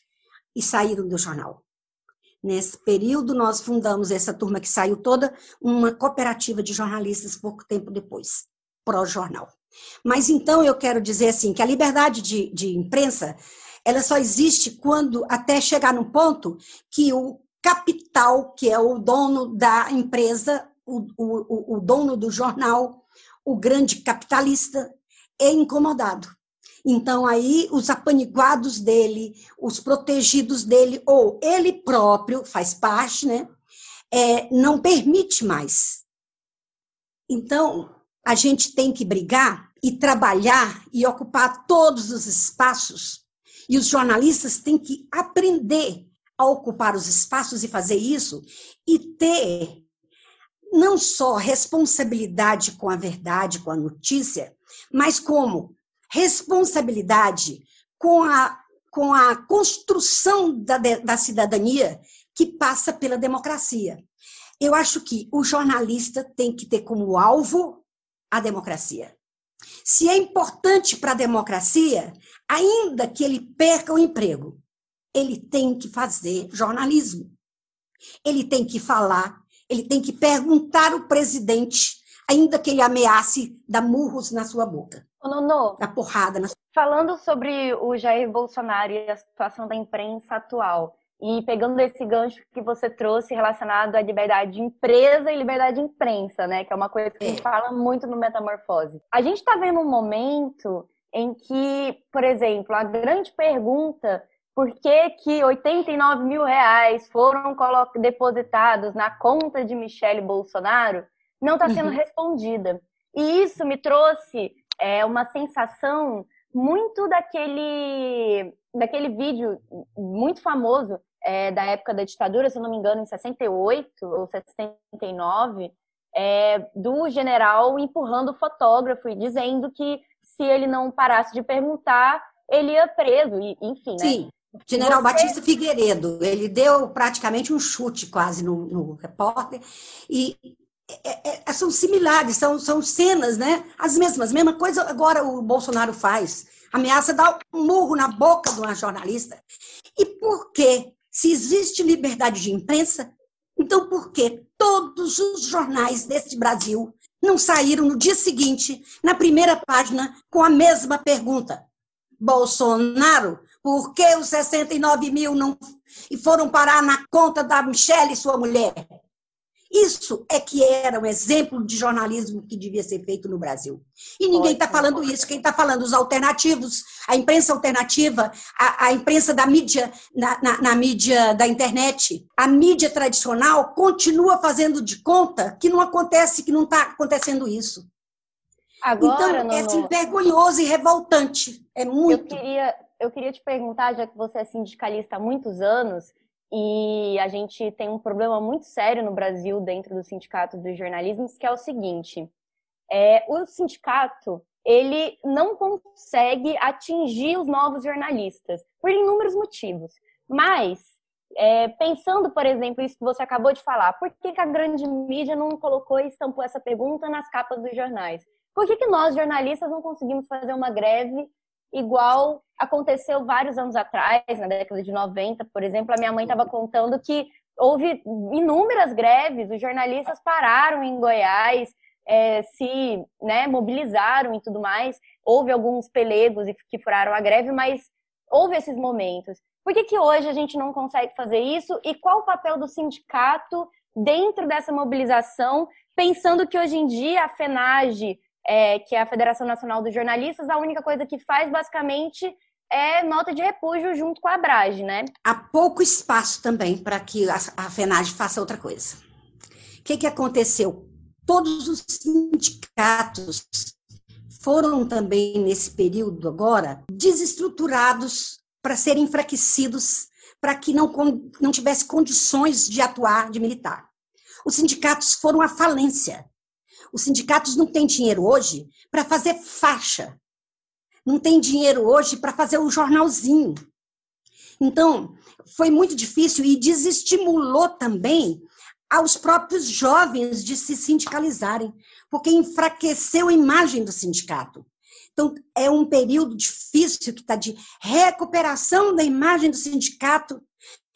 e saíram do jornal. Nesse período, nós fundamos essa turma que saiu toda, uma cooperativa de jornalistas pouco tempo depois, pró-jornal. Mas então eu quero dizer assim, que a liberdade de, de imprensa, ela só existe quando, até chegar no ponto que o capital, que é o dono da empresa, o, o, o dono do jornal, o grande capitalista, é incomodado. Então, aí, os apaniguados dele, os protegidos dele, ou ele próprio, faz parte, né? É, não permite mais. Então, a gente tem que brigar e trabalhar e ocupar todos os espaços. E os jornalistas têm que aprender a ocupar os espaços e fazer isso e ter não só responsabilidade com a verdade, com a notícia, mas como responsabilidade com a, com a construção da, da cidadania que passa pela democracia. Eu acho que o jornalista tem que ter como alvo a democracia. Se é importante para a democracia, ainda que ele perca o emprego, ele tem que fazer jornalismo. Ele tem que falar, ele tem que perguntar o presidente, ainda que ele ameace dar murros na sua boca.
Ô, Nono,
da porrada. Na...
Falando sobre o Jair Bolsonaro e a situação da imprensa atual, e pegando esse gancho que você trouxe relacionado à liberdade de empresa e liberdade de imprensa, né? Que é uma coisa que a gente é. fala muito no Metamorfose. A gente está vendo um momento em que, por exemplo, a grande pergunta por que, que 89 mil reais foram depositados na conta de Michele Bolsonaro não está sendo uhum. respondida. E isso me trouxe é uma sensação muito daquele, daquele vídeo muito famoso é, da época da ditadura, se não me engano, em 68 ou 69, é, do general empurrando o fotógrafo e dizendo que se ele não parasse de perguntar, ele ia preso, e, enfim, né?
Sim. General Você... Batista Figueiredo, ele deu praticamente um chute quase no, no repórter, e é, é, é, são similares, são, são cenas, né? As mesmas, mesma coisa agora o Bolsonaro faz. Ameaça dar um murro na boca de uma jornalista. E por quê? Se existe liberdade de imprensa, então por que todos os jornais deste Brasil não saíram no dia seguinte, na primeira página, com a mesma pergunta? Bolsonaro, Por que os 69 mil não foram parar na conta da Michelle sua mulher? Isso é que era um exemplo de jornalismo que devia ser feito no Brasil. E ninguém está falando isso. Quem está falando? Os alternativos, a imprensa alternativa, a, a imprensa da mídia, na, na, na, mídia da internet. A mídia tradicional continua fazendo de conta que não acontece, que não está acontecendo isso. Agora, então, é assim, vergonhoso e revoltante. É muito.
Eu queria, eu queria te perguntar, já que você é sindicalista há muitos anos, e a gente tem um problema muito sério no Brasil dentro do sindicato dos jornalismos, que é o seguinte: é, o sindicato ele não consegue atingir os novos jornalistas por inúmeros motivos. Mas é, pensando, por exemplo, isso que você acabou de falar, por que, que a grande mídia não colocou e estampou essa pergunta nas capas dos jornais? Por que, que nós, jornalistas, não conseguimos fazer uma greve igual aconteceu vários anos atrás, na década de 90, por exemplo, a minha mãe estava contando que houve inúmeras greves, os jornalistas pararam em Goiás, é, se né, mobilizaram e tudo mais. Houve alguns pelegos que furaram a greve, mas houve esses momentos. Por que, que hoje a gente não consegue fazer isso? E qual o papel do sindicato dentro dessa mobilização, pensando que hoje em dia a FENAGE é, que é a Federação Nacional dos Jornalistas, a única coisa que faz basicamente é nota de repúdio junto com a Abrage, né?
Há pouco espaço também para que a, FENAGE faça outra coisa. O que, que aconteceu? Todos os sindicatos foram também, nesse período agora, desestruturados para serem enfraquecidos, para que não, não tivesse condições de atuar, de militar. Os sindicatos foram à falência. Os sindicatos não têm dinheiro hoje para fazer faixa. Não tem dinheiro hoje para fazer o jornalzinho. Então, foi muito difícil e desestimulou também aos próprios jovens de se sindicalizarem, porque enfraqueceu a imagem do sindicato. Então, é um período difícil que está de recuperação da imagem do sindicato,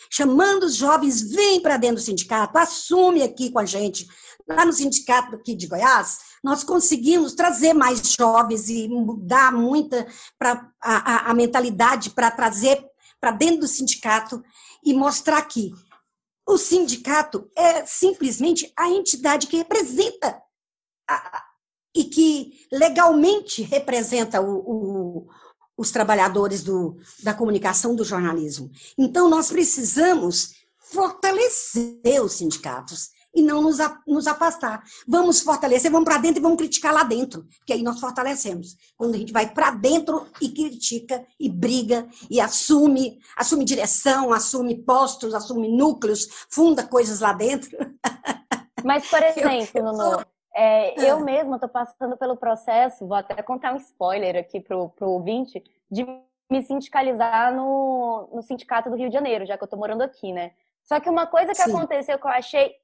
chamando os jovens, vem para dentro do sindicato, assume aqui com a gente, lá no sindicato aqui de Goiás, nós conseguimos trazer mais jovens e mudar muita pra, a, a, mentalidade para trazer para dentro do sindicato e mostrar que o sindicato é simplesmente a entidade que representa a, e que legalmente representa o, o, os trabalhadores do, da comunicação do jornalismo. Então, nós precisamos fortalecer os sindicatos e não nos, nos afastar. Vamos fortalecer, vamos para dentro e vamos criticar lá dentro, que aí nós fortalecemos. Quando a gente vai para dentro e critica e briga e assume, assume direção, assume postos, assume núcleos, funda coisas lá dentro.
Mas, por exemplo, Nuno, é, eu ah. mesma estou passando pelo processo, vou até contar um spoiler aqui para o ouvinte, de me sindicalizar no, no Sindicato do Rio de Janeiro, já que eu estou morando aqui, né? Só que uma coisa que Sim. aconteceu que eu achei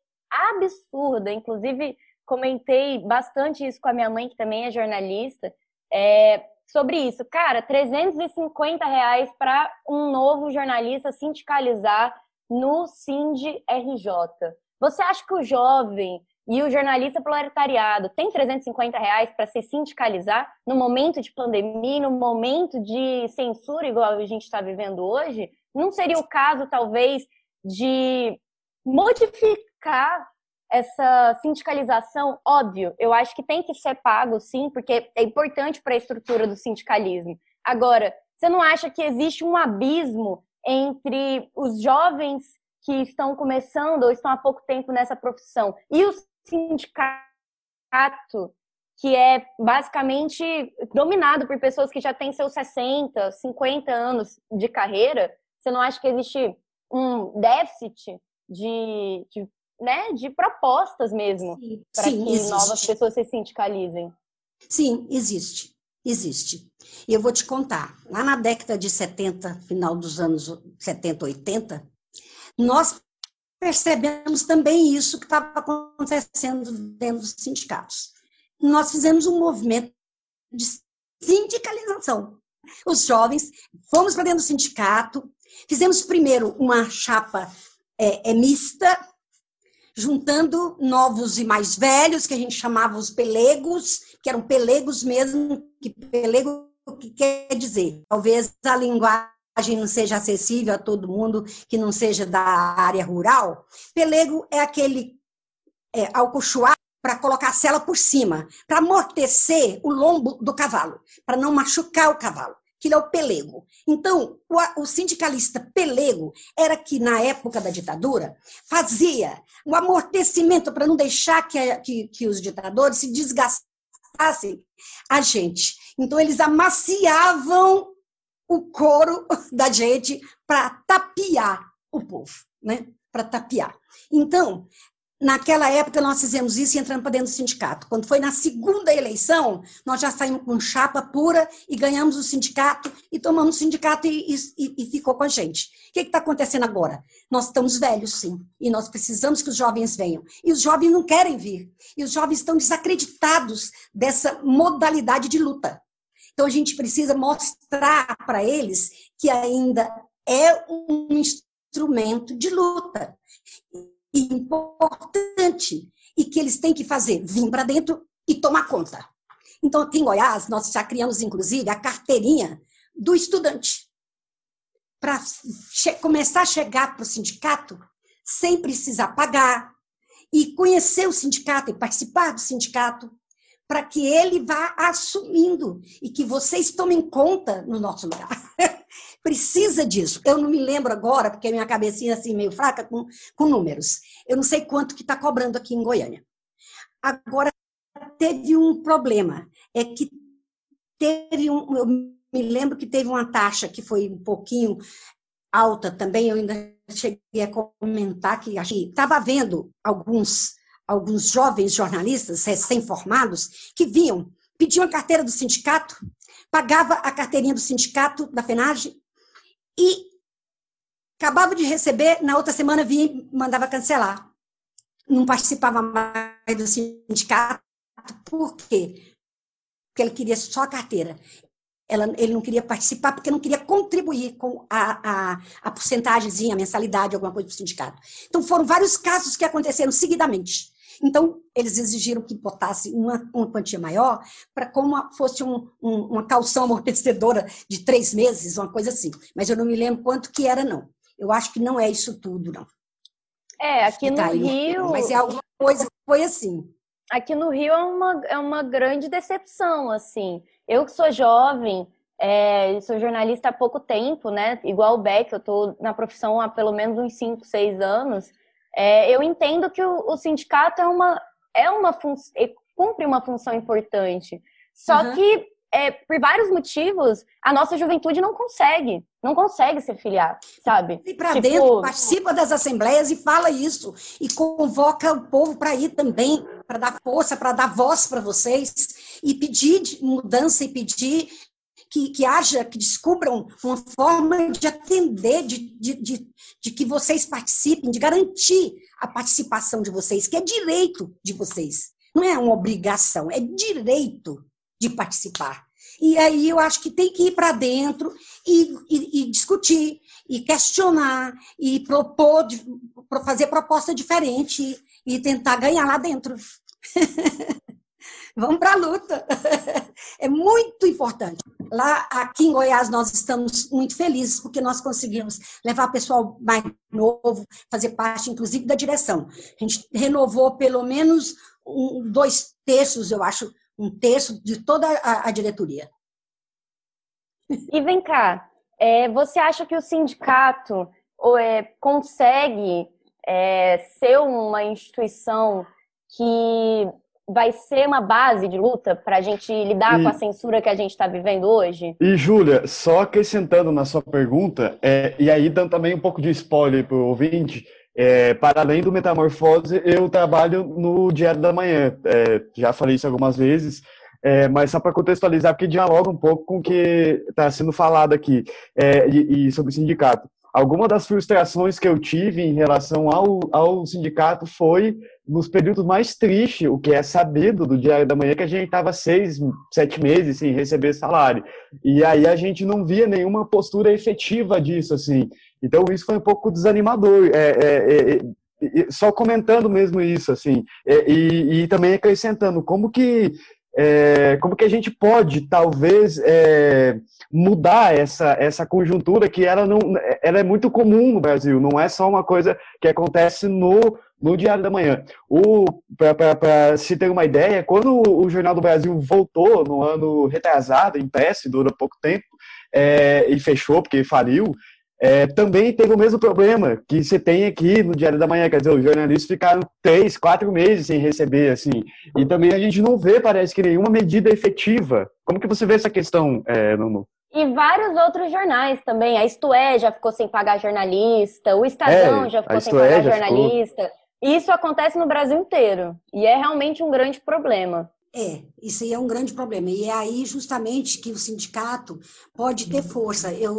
absurda. Inclusive, comentei bastante isso com a minha mãe, que também é jornalista, é, sobre isso. Cara, 350 reais para um novo jornalista sindicalizar no Sind RJ. Você acha que o jovem e o jornalista proletariado tem 350 reais para se sindicalizar no momento de pandemia, no momento de censura igual a gente está vivendo hoje? Não seria o caso, talvez, de modificar essa sindicalização, óbvio, eu acho que tem que ser pago, sim, porque é importante para a estrutura do sindicalismo. Agora, você não acha que existe um abismo entre os jovens que estão começando ou estão há pouco tempo nessa profissão e o sindicato, que é basicamente dominado por pessoas que já têm seus 60, 50 anos de carreira? Você não acha que existe um déficit de, de, né, de propostas mesmo para que existe. novas pessoas se sindicalizem.
Sim, existe. Existe. E eu vou te contar, lá na década de 70, final dos anos 70, 80, nós percebemos também isso que estava acontecendo dentro dos sindicatos. Nós fizemos um movimento de sindicalização. Os jovens fomos para dentro do sindicato, fizemos primeiro uma chapa é, é mista, juntando novos e mais velhos, que a gente chamava os pelegos, que eram pelegos mesmo, que pelego que quer dizer, talvez a linguagem não seja acessível a todo mundo que não seja da área rural. Pelego é aquele é, alcochoado para colocar a sela por cima, para amortecer o lombo do cavalo, para não machucar o cavalo. Aquilo é o pelego. Então, o, o, sindicalista pelego era que, na época da ditadura, fazia o amortecimento para não deixar que, que, que os ditadores se desgastassem a gente. Então, eles amaciavam o couro da gente para tapiar o povo, né? Para tapiar. Então, Naquela época, nós fizemos isso e entramos para dentro do sindicato. Quando foi na segunda eleição, nós já saímos com chapa pura e ganhamos o sindicato e tomamos o sindicato e, e, e ficou com a gente. O que está acontecendo agora? Nós estamos velhos, sim, e nós precisamos que os jovens venham. E os jovens não querem vir. E os jovens estão desacreditados dessa modalidade de luta. Então, a gente precisa mostrar para eles que ainda é um instrumento de luta importante e que eles têm que fazer vir para dentro e tomar conta. Então, aqui em Goiás, nós já criamos, inclusive, a carteirinha do estudante. Para começar a chegar para o sindicato sem precisar pagar e conhecer o sindicato e participar do sindicato, para que ele vá assumindo e que vocês tomem conta no nosso lugar. Precisa disso. Eu não me lembro agora, porque minha cabecinha assim meio fraca com, com números. Eu não sei quanto que está cobrando aqui em Goiânia. Agora, teve um problema. É que teve um. Eu me lembro que teve uma taxa que foi um pouquinho alta também. Eu ainda cheguei a comentar que estava havendo alguns, alguns jovens jornalistas recém-formados que vinham, pediam a carteira do sindicato, pagava a carteirinha do sindicato da FENAGE e acabava de receber, na outra semana vinha mandava cancelar. Não participava mais do sindicato. Por quê? Porque ele queria só a carteira. Ela, ele não queria participar porque não queria contribuir com a, a, a porcentagemzinha, a mensalidade, alguma coisa para o sindicato. Então, foram vários casos que aconteceram seguidamente. Então, eles exigiram que botasse uma, uma quantia maior para como fosse um, um, uma calção amortecedora de três meses, uma coisa assim. Mas eu não me lembro quanto que era, não. Eu acho que não é isso tudo, não.
É, aqui no tá Rio.
Mas é alguma coisa que foi assim.
Aqui no Rio é uma, é uma grande decepção, assim. Eu que sou jovem, é, sou jornalista há pouco tempo, né? Igual o Beck, eu estou na profissão há pelo menos uns 5, 6 anos. É, eu entendo que o, o, sindicato é uma, é uma cumpre uma função importante. Só uhum. que, é, por vários motivos, a nossa juventude não consegue. Não consegue se filiar, sabe?
E para tipo... dentro, participa das assembleias e fala isso. E convoca o povo para ir também, para dar força, para dar voz para vocês. E pedir mudança e pedir que, que haja, que descubram uma forma de atender, de, de, de, de que vocês participem, de garantir a participação de vocês, que é direito de vocês. Não é uma obrigação, é direito de participar. E aí eu acho que tem que ir para dentro e, e, e, discutir, e questionar, e propor, fazer proposta diferente e tentar ganhar lá dentro. Vamos para a luta. É muito importante. Lá, aqui em Goiás, nós estamos muito felizes porque nós conseguimos levar pessoal mais novo, fazer parte, inclusive, da direção. A gente renovou pelo menos um, dois terços, eu acho, um terço de toda a, a diretoria.
E vem cá, é, você acha que o sindicato é, consegue é, ser uma instituição que vai ser uma base de luta para a gente lidar e, com a censura que a gente está vivendo hoje?
E, Júlia, só acrescentando na sua pergunta, é, e aí dando também um pouco de spoiler para o ouvinte, é, para além do Metamorfose, eu trabalho no Diário da Manhã. É, já falei isso algumas vezes, é, mas só para contextualizar, porque dialoga um pouco com o que está sendo falado aqui é, e, e sobre o sindicato. Alguma das frustrações que eu tive em relação ao, ao sindicato foi nos períodos mais tristes, o que é sabido do Diário da Manhã, que a gente estava seis, sete meses sem receber salário. E aí a gente não via nenhuma postura efetiva disso, assim. Então isso foi um pouco desanimador. É, é, é, é só comentando mesmo isso, assim. É, e, e também acrescentando, como que é, como que a gente pode, talvez, é, mudar essa, essa conjuntura que ela, não, ela é muito comum no Brasil, não é só uma coisa que acontece no, no Diário da Manhã. Para se ter uma ideia, quando o Jornal do Brasil voltou no ano retrasado, impresso, dura pouco tempo, é, e fechou porque faliu, é, também teve o mesmo problema que você tem aqui no Diário da Manhã, quer dizer, os jornalistas ficaram três, quatro meses sem receber, assim, e também a gente não vê, parece que nenhuma medida efetiva. Como que você vê essa questão, é, Nuno?
E vários outros jornais também. A Isto É já ficou sem pagar jornalista, o Estadão é, já ficou sem pagar é jornalista. Ficou... Isso acontece no Brasil inteiro. E é realmente um grande problema.
É, isso aí é um grande problema. E é aí justamente que o sindicato pode ter força. Eu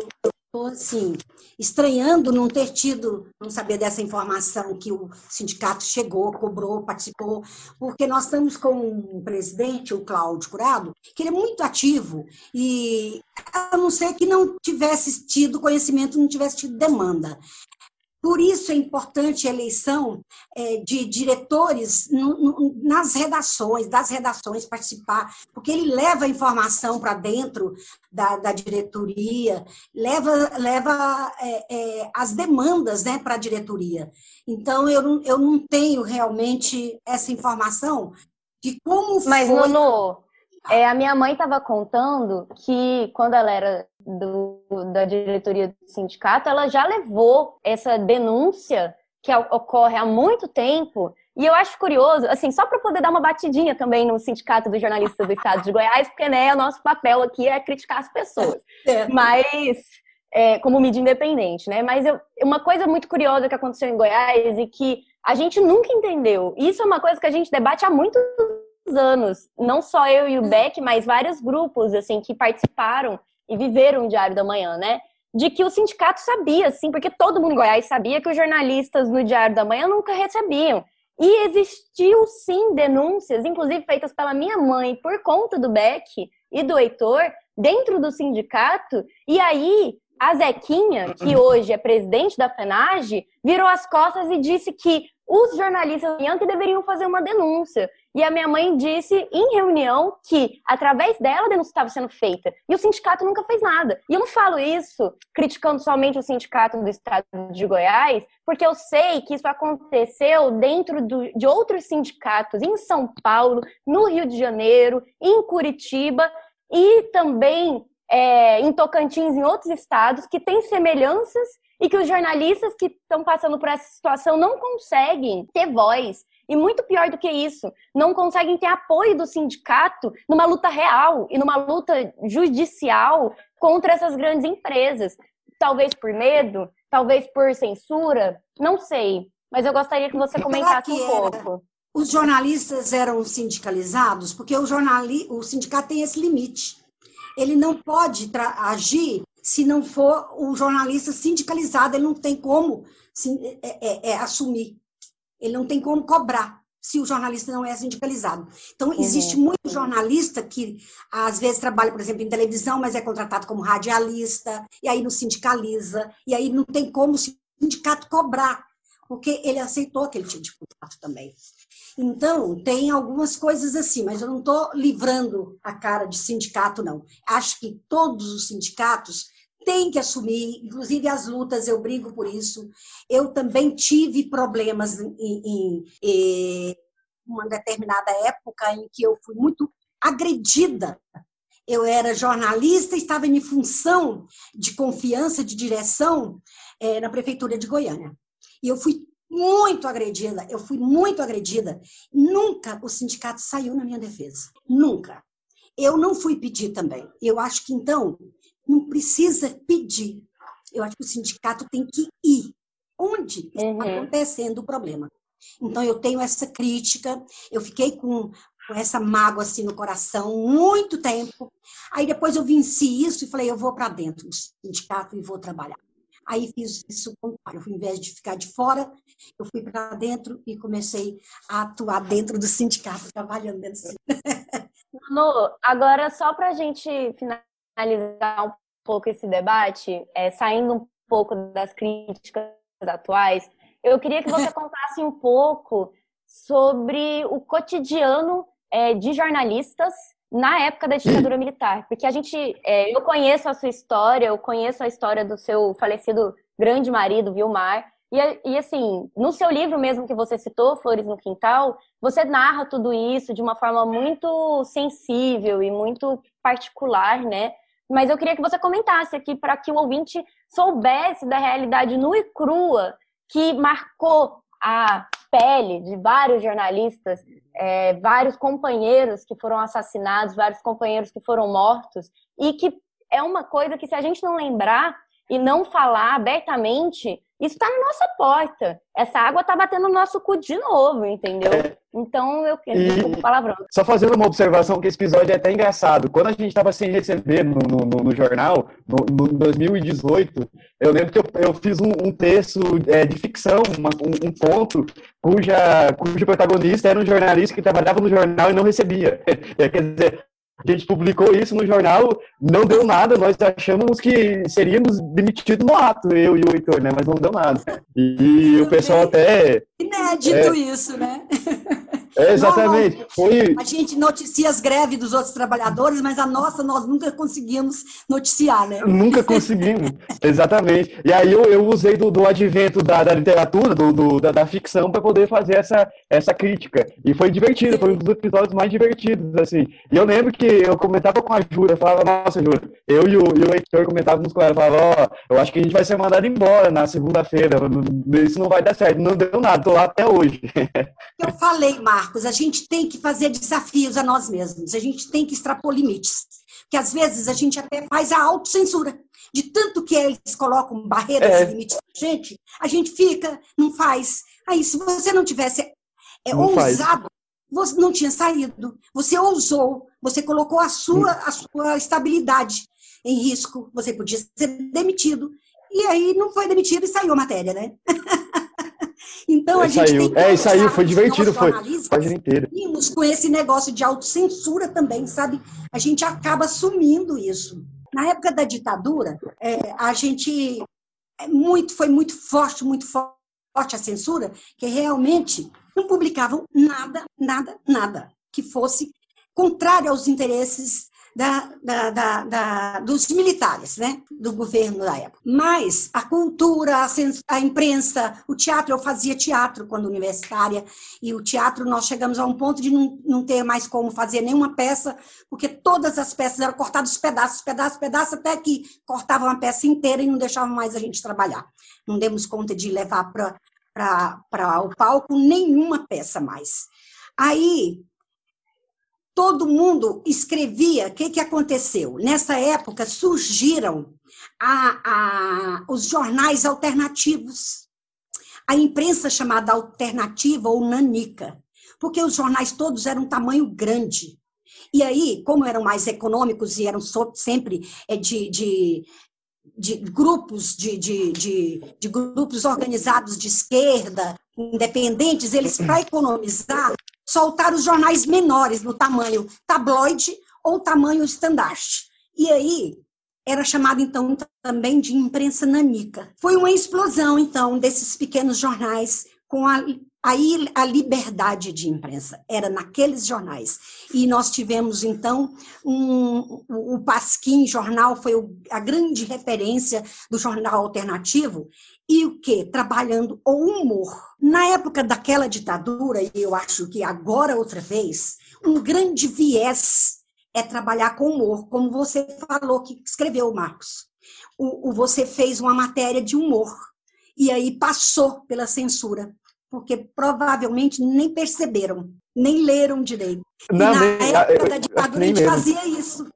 estou, assim, estranhando não ter tido, não saber dessa informação que o sindicato chegou, cobrou, participou, porque nós estamos com um presidente, o Cláudio Curado, que ele é muito ativo e a não ser que não tivesse tido conhecimento, não tivesse tido demanda. Por isso é importante a eleição é, de diretores nas redações, das redações participar, porque ele leva a informação para dentro da, da, diretoria, leva, leva é, é, as demandas né, para a diretoria. Então, eu não, eu não tenho realmente essa informação de como
Mas, foi... Nono, é, a minha mãe estava contando que quando ela era do, da diretoria do sindicato, ela já levou essa denúncia que ocorre há muito tempo. E eu acho curioso, assim, só para poder dar uma batidinha também no Sindicato dos Jornalistas do Estado de Goiás, porque né, o nosso papel aqui é criticar as pessoas. É. Mas, é, como mídia independente, né? Mas eu, uma coisa muito curiosa que aconteceu em Goiás e que a gente nunca entendeu. Isso é uma coisa que a gente debate há muitos anos. Não só eu e o Beck, mas vários grupos, assim, que participaram e viveram o Diário da Manhã, né? De que o sindicato sabia, sim, porque todo mundo em Goiás sabia que os jornalistas no Diário da Manhã nunca recebiam. E existiu sim denúncias, inclusive feitas pela minha mãe por conta do Beck e do Heitor, dentro do sindicato. E aí a Zequinha, que hoje é presidente da FENAGE, virou as costas e disse que os jornalistas que deveriam fazer uma denúncia. E a minha mãe disse em reunião que, através dela, a denúncia estava sendo feita. E o sindicato nunca fez nada. E eu não falo isso criticando somente o sindicato do estado de Goiás, porque eu sei que isso aconteceu dentro do, de outros sindicatos em São Paulo, no Rio de Janeiro, em Curitiba e também é, em Tocantins, em outros estados, que têm semelhanças e que os jornalistas que estão passando por essa situação não conseguem ter voz. E muito pior do que isso, não conseguem ter apoio do sindicato numa luta real e numa luta judicial contra essas grandes empresas. Talvez por medo, talvez por censura, não sei. Mas eu gostaria que você comentasse que um pouco.
Os jornalistas eram sindicalizados porque o, jornali... o sindicato tem esse limite. Ele não pode agir se não for o jornalista sindicalizado, ele não tem como é, é, é, assumir, ele não tem como cobrar se o jornalista não é sindicalizado. Então, uhum. existe muito jornalista que às vezes trabalha, por exemplo, em televisão, mas é contratado como radialista, e aí não sindicaliza, e aí não tem como o sindicato cobrar, porque ele aceitou aquele tipo de contrato também. Então, tem algumas coisas assim, mas eu não estou livrando a cara de sindicato, não. Acho que todos os sindicatos tem que assumir, inclusive as lutas, eu brigo por isso. Eu também tive problemas em, em, em uma determinada época em que eu fui muito agredida. Eu era jornalista, estava em função de confiança, de direção é, na prefeitura de Goiânia. E eu fui muito agredida, eu fui muito agredida. Nunca o sindicato saiu na minha defesa. Nunca. Eu não fui pedir também. Eu acho que, então, não precisa pedir. Eu acho que o sindicato tem que ir onde está uhum. acontecendo o problema. Então, eu tenho essa crítica, eu fiquei com, com essa mágoa assim no coração muito tempo. Aí depois eu venci isso e falei, eu vou para dentro do sindicato e vou trabalhar. Aí fiz isso contrário, ao invés de ficar de fora, eu fui para dentro e comecei a atuar dentro do sindicato, trabalhando dentro do sindicato.
No, agora só para a gente finalizar finalizar um pouco esse debate, é, saindo um pouco das críticas atuais, eu queria que você contasse um pouco sobre o cotidiano é, de jornalistas na época da ditadura militar, porque a gente, é, eu conheço a sua história, eu conheço a história do seu falecido grande marido, Vilmar, e, e assim, no seu livro mesmo que você citou, Flores no Quintal, você narra tudo isso de uma forma muito sensível e muito particular, né? Mas eu queria que você comentasse aqui para que o ouvinte soubesse da realidade nua e crua que marcou a pele de vários jornalistas, é, vários companheiros que foram assassinados, vários companheiros que foram mortos, e que é uma coisa que, se a gente não lembrar e não falar abertamente, isso está na nossa porta. Essa água está batendo no nosso cu de novo, entendeu? É. Então eu quero
e... palavrão. Só fazendo uma observação que esse episódio é até engraçado. Quando a gente estava sem receber no, no, no jornal, no, no, 2018, eu lembro que eu, eu fiz um, um texto é, de ficção, uma, um, um, conto, cuja, cujo protagonista era um jornalista que trabalhava no jornal e não recebia. Quer dizer, a gente publicou isso no jornal, não deu nada, nós achamos que seríamos demitidos no ato, eu e o Heitor, né? Mas não deu nada. E, o pessoal até.
Inédito é, isso, né?
É, exatamente. Não, Foi...
A gente noticia as greves dos outros trabalhadores, mas a nossa nós nunca conseguimos noticiar, né?
Nunca conseguimos, exatamente. E aí eu, eu usei do, do advento da, da literatura, do, do da, da, ficção, para poder fazer essa, essa crítica. E foi divertido, foi um dos episódios mais divertidos, assim. E eu lembro que eu comentava com a Júlia, falava, nossa, Júlia, eu e o, e o Heitor comentávamos com ela, falava, ó, oh, eu acho que a gente vai ser mandado embora na segunda-feira, isso não vai dar certo. Não deu nada, tô lá até hoje.
Eu falei, Marcos, Marcos, a gente tem que fazer desafios a nós mesmos, a gente tem que extrapor limites. Porque às vezes a gente até faz a autocensura. De tanto que eles colocam barreiras é. e limites pra gente, a gente fica, não faz. Aí, se você não tivesse é, não ousado, faz. você não tinha saído. Você ousou, você colocou a sua, a sua estabilidade em risco. Você podia ser demitido. E aí não foi demitido e saiu a matéria, né? Então a é, gente
saiu.
tem que
É, isso aí, foi divertido, foi. Página inteira.
Com esse negócio de autocensura também, sabe? A gente acaba assumindo isso. Na época da ditadura, é, a gente é muito, foi muito forte, muito forte a censura, que realmente não publicavam nada, nada, nada que fosse contrário aos interesses da, da, da, dos militares, né, do governo da época. Mas a cultura, a, a, imprensa, o teatro, eu fazia teatro quando universitária, e o teatro nós chegamos a um ponto de não, não ter mais como fazer nenhuma peça, porque todas as peças eram cortadas pedaços, pedaços, pedaços, até que cortavam a peça inteira e não deixavam mais a gente trabalhar. Não demos conta de levar para o palco nenhuma peça mais. Aí todo mundo escrevia. O que, que aconteceu? Nessa época surgiram a, a, os jornais alternativos, a imprensa chamada alternativa ou nanica, porque os jornais todos eram tamanho grande. E aí, como eram mais econômicos e eram sempre é, de, de, de grupos de, de, de, de, grupos organizados de esquerda, independentes, eles, para economizar, soltar os jornais menores no tamanho tabloide ou tamanho estandarte. E aí era chamado então também de imprensa nanica. Foi uma explosão então desses pequenos jornais com a Aí a liberdade de imprensa era naqueles jornais. E nós tivemos, então, um, o Pasquim Jornal foi a grande referência do jornal alternativo. E o que? Trabalhando o humor. Na época daquela ditadura, e eu acho que agora outra vez, um grande viés é trabalhar com humor, como você falou que escreveu, Marcos. O, o, você fez uma matéria de humor e aí passou pela censura porque provavelmente nem perceberam, nem leram direito. Não, na nem, época da ditadura a gente fazia isso.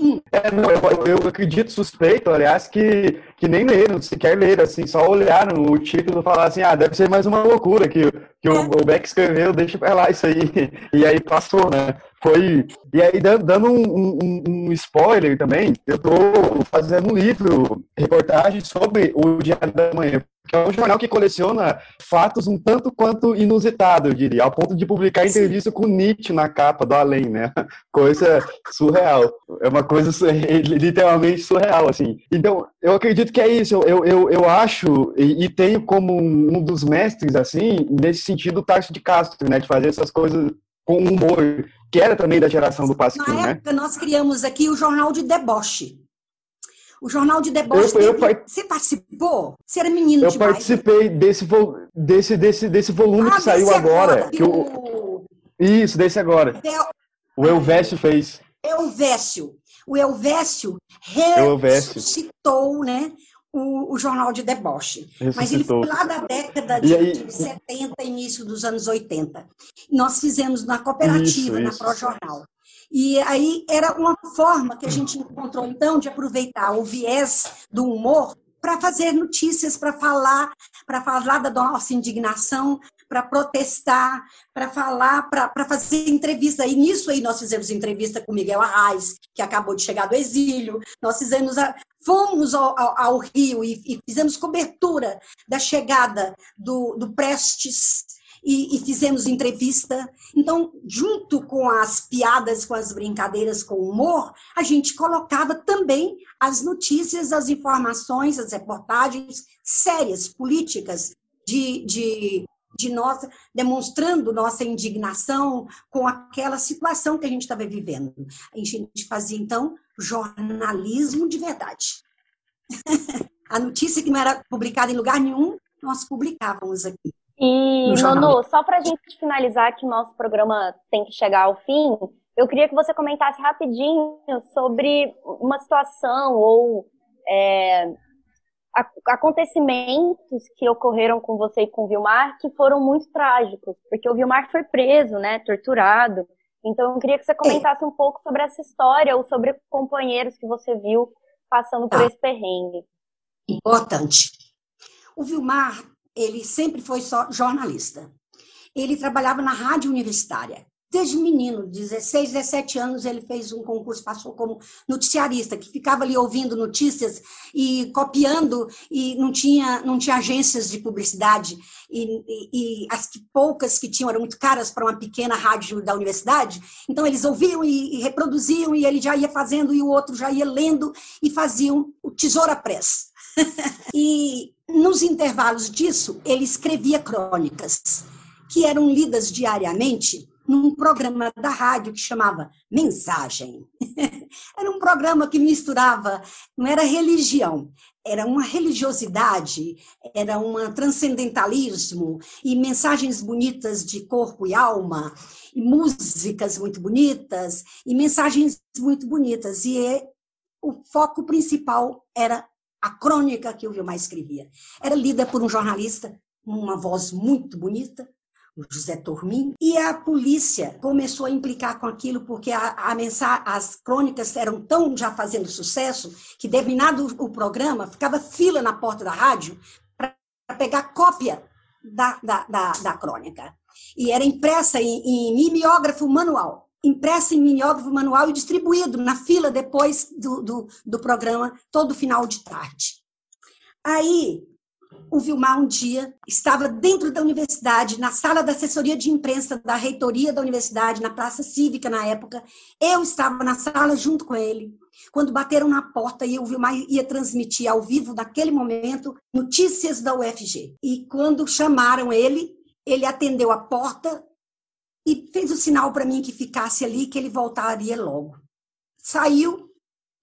Hum. É, não, eu, eu, acredito suspeito, aliás, que, que nem leram, sequer leram, assim, só olharam o título e falaram assim, ah, deve ser mais uma loucura que, que o, o Beck escreveu, deixa pra lá isso aí. E aí passou, né? Foi. E aí, dando um, um, um spoiler também, eu tô fazendo um livro, reportagem sobre o Diário da Manhã que é um jornal que coleciona fatos um tanto quanto inusitado, eu diria, ao ponto de publicar entrevista com Nietzsche na capa do Além, né? Coisa surreal. É uma coisa literalmente surreal, assim. Então, eu acredito que é isso. Eu, eu, eu acho, e, e tenho como um dos mestres, assim, nesse sentido, o Tarso de Castro, né? De fazer essas coisas com humor, que era também da geração do Pasquim,
Na
né?
época, nós criamos aqui o Jornal de Deboche. O Jornal de Deboche.
Eu- eu
teve-
par-
Você participou? Você era menino
Eu
demais.
participei desse, vo- desse, desse, desse volume
Ah,
que saiu
desse
agora. que o- Isso, desse agora. O Elvésio fez.
Elvésio. O Elvésio
Elvésio.
ressuscitou né, o, o Jornal de Deboche. Mas ele
Ressuscitou.
foi lá da década de,
aí-
de 70, início dos anos 80. Nós fizemos na cooperativa,
Isso,
na
isso.
ProJornal. E aí era uma forma que a gente encontrou, então, de aproveitar o viés do humor para fazer notícias, para falar, para falar da nossa indignação, para protestar, para falar, para fazer entrevista. E nisso aí nós fizemos entrevista com Miguel Arraes, que acabou de chegar do exílio. Nós fizemos a, fomos ao, ao- ao Rio e, e fizemos cobertura da chegada do, do Prestes e, e fizemos entrevista. Então, junto com as piadas, com as brincadeiras, com o humor, a gente colocava também as notícias, as informações, as reportagens sérias, políticas, de, de, de nossa, demonstrando nossa indignação com aquela situação que a gente estava vivendo. A gente fazia, então, jornalismo de verdade. a notícia que não era publicada em lugar nenhum, nós publicávamos aqui.
E,
No.
Nono, só para a gente finalizar, que o nosso programa tem que chegar ao fim, eu queria que você comentasse rapidinho sobre uma situação ou é, acontecimentos que ocorreram com você e com o Vilmar que foram muito trágicos, porque o Vilmar foi preso, né, torturado. Então, eu queria que você comentasse um pouco sobre essa história ou sobre companheiros que você viu passando por
Tá.
esse perrengue.
importante. O Vilmar, ele sempre foi só jornalista. Ele trabalhava na rádio universitária. Desde menino, 16, 17 anos, ele fez um concurso, passou como noticiarista, que ficava ali ouvindo notícias e copiando, e não tinha, não tinha agências de publicidade, e, e- e as que- poucas que tinham eram muito caras para uma pequena rádio da universidade, então eles ouviam e, e reproduziam, e ele já ia fazendo, e o outro já ia lendo, e faziam o Tesoura Press. E nos intervalos disso, ele escrevia crônicas, que eram lidas diariamente num programa da rádio que chamava Mensagem. Era um programa que misturava, não era religião, era uma religiosidade, era um transcendentalismo e mensagens bonitas de corpo e alma, e músicas muito bonitas, e mensagens muito bonitas. E é- o foco principal era a crônica que o Vilmar escrevia. Era lida por um jornalista, uma voz muito bonita, José Tormin, e a polícia começou a implicar com aquilo porque a, a mensa- as crônicas eram tão já fazendo sucesso que, terminado o, o programa, ficava fila na porta da rádio para pegar cópia da, da, da, da crônica. E era impressa em, em mimeógrafo manual. Impressa em mimeógrafo manual e distribuído na fila depois do, do, do programa, todo final de tarde. Aí, o Vilmar, um dia, estava dentro da universidade, na sala da assessoria de imprensa da reitoria da universidade, na Praça Cívica, na época. Eu estava na sala junto com ele. Quando bateram na porta e o Vilmar ia transmitir ao vivo, naquele momento, notícias da UFG. E quando chamaram ele, ele atendeu a porta e fez o sinal para mim que ficasse ali, que ele voltaria logo. Saiu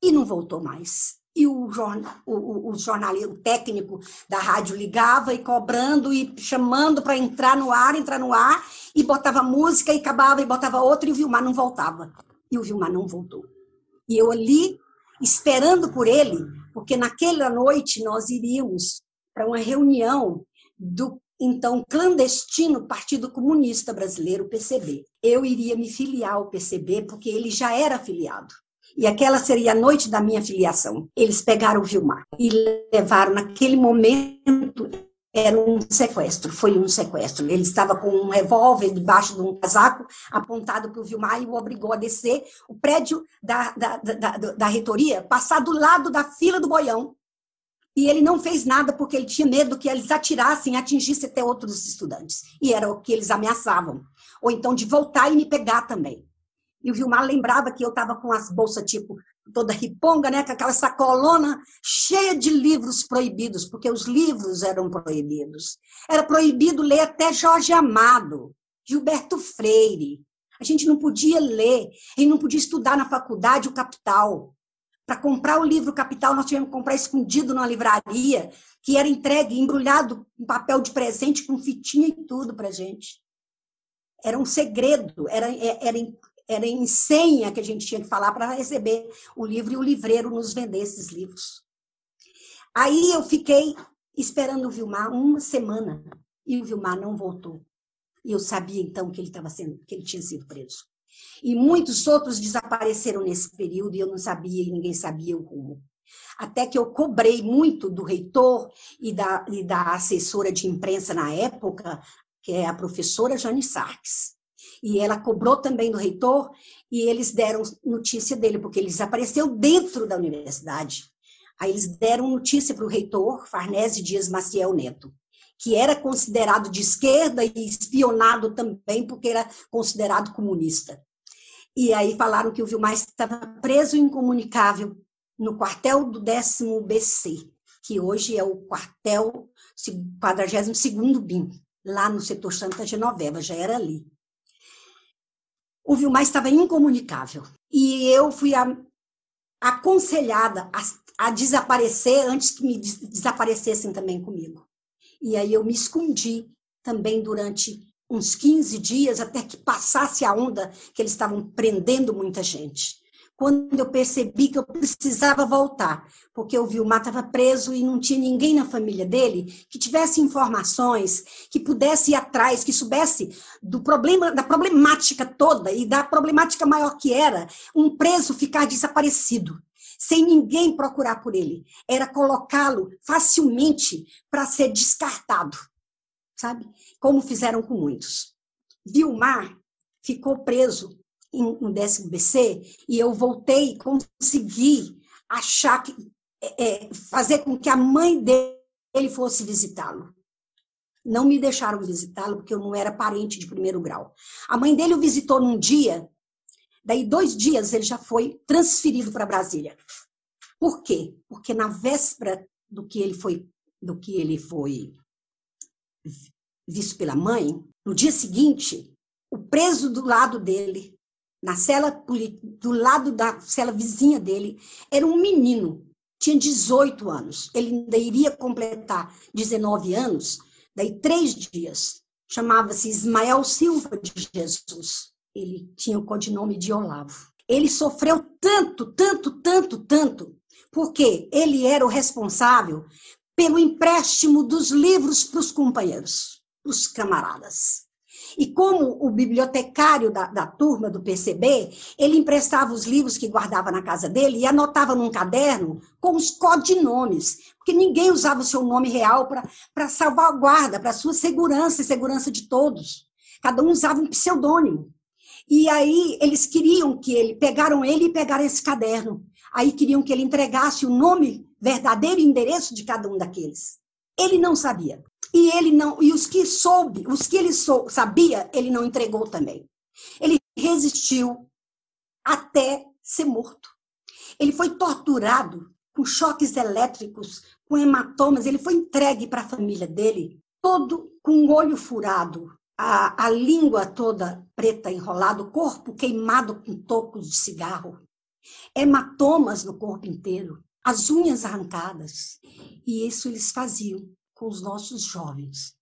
e não voltou mais. E o, jornal, o, o, jornalista, o técnico da rádio ligava e cobrando e chamando para entrar no ar, entrar no ar, e botava música e acabava e botava outra e o Vilmar não voltava. E o Vilmar não voltou. E eu ali, esperando por ele, porque naquela noite nós iríamos para uma reunião do então clandestino Partido Comunista Brasileiro, PCB. Eu iria me filiar ao PCB porque ele já era afiliado. E aquela seria a noite da minha filiação. Eles pegaram o Vilmar e levaram naquele momento era um sequestro, foi um sequestro. Ele estava com um revólver debaixo de um casaco apontado para o Vilmar e o obrigou a descer o prédio da, da, da, da, reitoria, passar do lado da fila do boião. E ele não fez nada porque ele tinha medo que eles atirassem atingissem até outros estudantes. E era o que eles ameaçavam. Ou então de voltar e me pegar também. E o Vilmar lembrava que eu estava com as bolsas, tipo, toda riponga, né? Com aquela sacolona cheia de livros proibidos, porque os livros eram proibidos. Era proibido ler até Jorge Amado, Gilberto Freire. A gente não podia ler, gente não podia estudar na faculdade o Capital. Para comprar o livro Capital, nós tínhamos que comprar escondido numa livraria, que era entregue, embrulhado em papel de presente, com fitinha e tudo para gente. Era um segredo, era, era, era em senha que a gente tinha que falar para receber o livro e o livreiro nos vender esses livros. Aí eu fiquei esperando o Vilmar uma semana e o Vilmar não voltou. E eu sabia então que ele estava sendo, que ele tinha sido preso. E muitos outros desapareceram nesse período e eu não sabia e ninguém sabia o rumo. Até que eu cobrei muito do reitor e da, e da assessora de imprensa na época, que é a professora Jane Sarques. E ela cobrou também do reitor e eles deram notícia dele, porque ele desapareceu dentro da universidade. Aí eles deram notícia para o reitor, Farnese Dias Maciel Neto que era considerado de esquerda e espionado também porque era considerado comunista. E aí falaram que o Vilmar estava preso incomunicável no quartel do décimo BC, que hoje é o quartel 42º BIM, lá no setor Santa Genoveva, já era ali. O Vilmar estava incomunicável. E eu fui a, aconselhada a, a desaparecer antes que me desaparecessem também comigo. E aí eu me escondi também durante uns 15 dias até que passasse a onda que eles estavam prendendo muita gente. Quando eu percebi que eu precisava voltar, porque o Vilmar estava preso e não tinha ninguém na família dele que tivesse informações, que pudesse ir atrás, que soubesse do problema, da problemática toda e da problemática maior que era um preso ficar desaparecido sem ninguém procurar por ele. Era colocá-lo facilmente para ser descartado, sabe? Como fizeram com muitos. Vilmar ficou preso no décimo BC e eu voltei consegui achar que é, é, fazer com que a mãe dele fosse visitá-lo. Não me deixaram visitá-lo porque eu não era parente de primeiro grau. A mãe dele o visitou num dia Daí, dois dias, ele já foi transferido para Brasília. Por quê? Porque na véspera do que ele foi, do que ele foi visto pela mãe, no dia seguinte, o preso do lado dele, na cela do lado da cela vizinha dele, era um menino, tinha 18 anos. Ele ainda iria completar 19 anos, daí três dias. Chamava-se Ismael Silva de Jesus ele tinha o codinome de Olavo. Ele sofreu tanto, tanto, tanto, tanto, porque ele era o responsável pelo empréstimo dos livros para os companheiros, os camaradas. E como o bibliotecário da, da, turma do PCB, ele emprestava os livros que guardava na casa dele e anotava num caderno com os codinomes, porque ninguém usava o seu nome real para salvaguarda, para sua segurança e segurança de todos. Cada um usava um pseudônimo. E aí eles queriam que ele, pegaram ele e pegaram esse caderno. Aí queriam que ele entregasse o nome verdadeiro e endereço de cada um daqueles. Ele não sabia. E ele não, e os que soube, os que ele sou, sabia, ele não entregou também. Ele resistiu até ser morto. Ele foi torturado com choques elétricos, com hematomas, ele foi entregue para a família dele, todo com o olho furado, a, a língua toda preta enrolada, o corpo queimado com tocos de cigarro, hematomas no corpo inteiro, as unhas arrancadas. E isso eles faziam com os nossos jovens.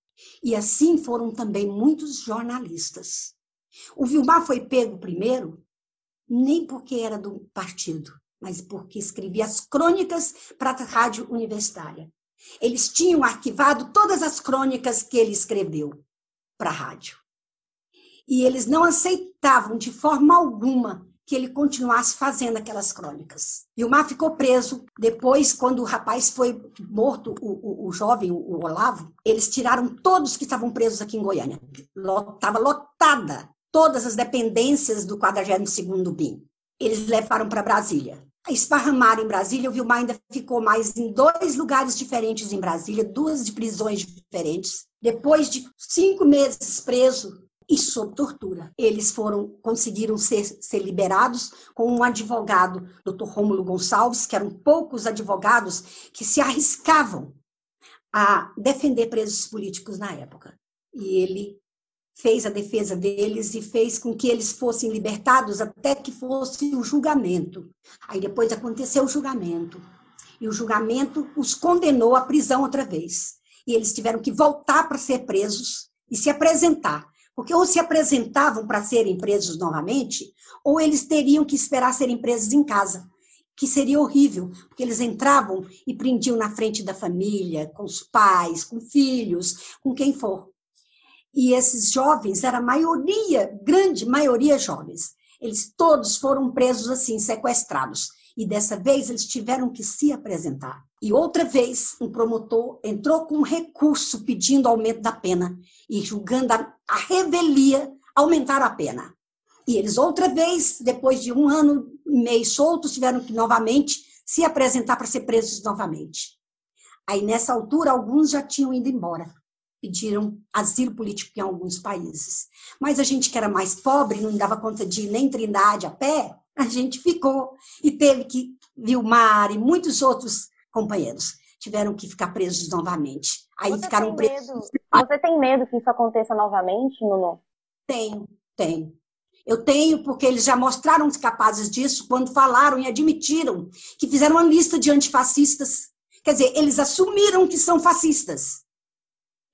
E assim foram também muitos jornalistas. O Vilmar foi pego primeiro, nem porque era do partido, mas porque escrevia as crônicas para a rádio universitária. Eles tinham arquivado todas as crônicas que ele escreveu para a rádio. E eles não aceitavam de forma alguma que ele continuasse fazendo aquelas crônicas. E o Mar ficou preso. Depois, quando o rapaz foi morto, o, o, o jovem, o Olavo, eles tiraram todos que estavam presos aqui em Goiânia. Estava lotada todas as dependências do 42º BIM. Eles levaram para Brasília. Esparramaram em Brasília, o Vilmar ainda ficou mais em dois lugares diferentes em Brasília, duas de prisões diferentes. Depois de cinco meses preso e sob tortura, eles foram conseguiram ser, ser liberados com um advogado, Dr. Rômulo Gonçalves, que eram poucos advogados que se arriscavam a defender presos políticos na época. E ele fez a defesa deles e fez com que eles fossem libertados até que fosse o julgamento. Aí depois aconteceu o julgamento. E o julgamento os condenou à prisão outra vez. E eles tiveram que voltar para ser presos e se apresentar. Porque ou se apresentavam para serem presos novamente, ou eles teriam que esperar serem presos em casa que seria horrível, porque eles entravam e prendiam na frente da família, com os pais, com filhos, com quem for. E esses jovens, era a maioria, grande maioria jovens, eles todos foram presos assim, sequestrados. E dessa vez eles tiveram que se apresentar. E outra vez, um promotor entrou com um recurso pedindo aumento da pena e julgando a, a revelia aumentar a pena. E eles, outra vez, depois de um ano e meio soltos, tiveram que novamente se apresentar para ser presos novamente. Aí, nessa altura, alguns já tinham ido embora, pediram asilo político em alguns países. Mas a gente que era mais pobre, não dava conta de ir nem Trindade a pé, a gente ficou e teve que, Vilmar e muitos outros companheiros tiveram que ficar presos novamente. Aí
Você
ficaram presos.
medo? Você tem medo que isso aconteça novamente, Nuno?
Tenho, tenho. Eu tenho, porque eles já mostraram-se capazes disso quando falaram e admitiram que fizeram uma lista de antifascistas. Quer dizer, eles assumiram que são fascistas.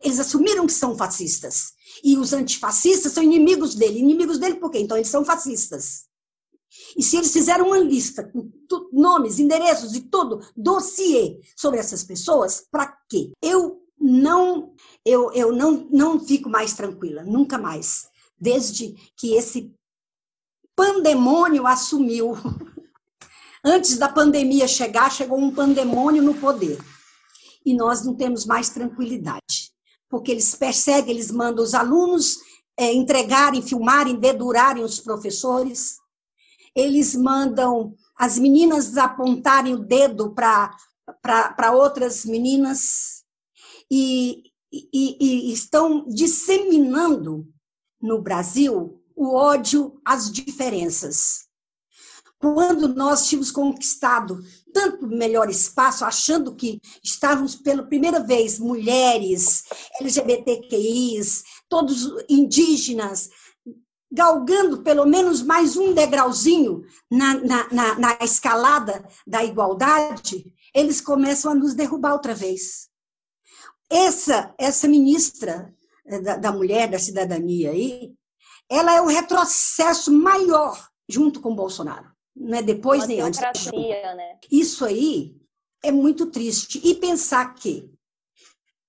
Eles assumiram que são fascistas. E os antifascistas são inimigos dele. Inimigos dele por quê? Então eles são fascistas. E se eles fizeram uma lista com nomes, endereços e tudo, dossiê sobre essas pessoas, para quê? Eu não eu, eu não, não fico mais tranquila, nunca mais. Desde que esse pandemônio assumiu. Antes da pandemia chegar, chegou um pandemônio no poder. E nós não temos mais tranquilidade. Porque eles perseguem, eles mandam os alunos é, entregarem, filmarem, dedurarem os professores. Eles mandam as meninas apontarem o dedo para outras meninas. E, e, e estão disseminando no Brasil o ódio às diferenças. Quando nós tínhamos conquistado tanto melhor espaço, achando que estávamos pela primeira vez mulheres, LGBTQIs, todos indígenas, galgando pelo menos mais um degrauzinho na, na, na, na escalada da igualdade, eles começam a nos derrubar outra vez. Essa, essa ministra eh, da, da mulher, da cidadania aí, ela é o retrocesso maior junto com Bolsonaro. Não é depois
Uma
nem antes.
né?
Isso aí é muito triste. E pensar que,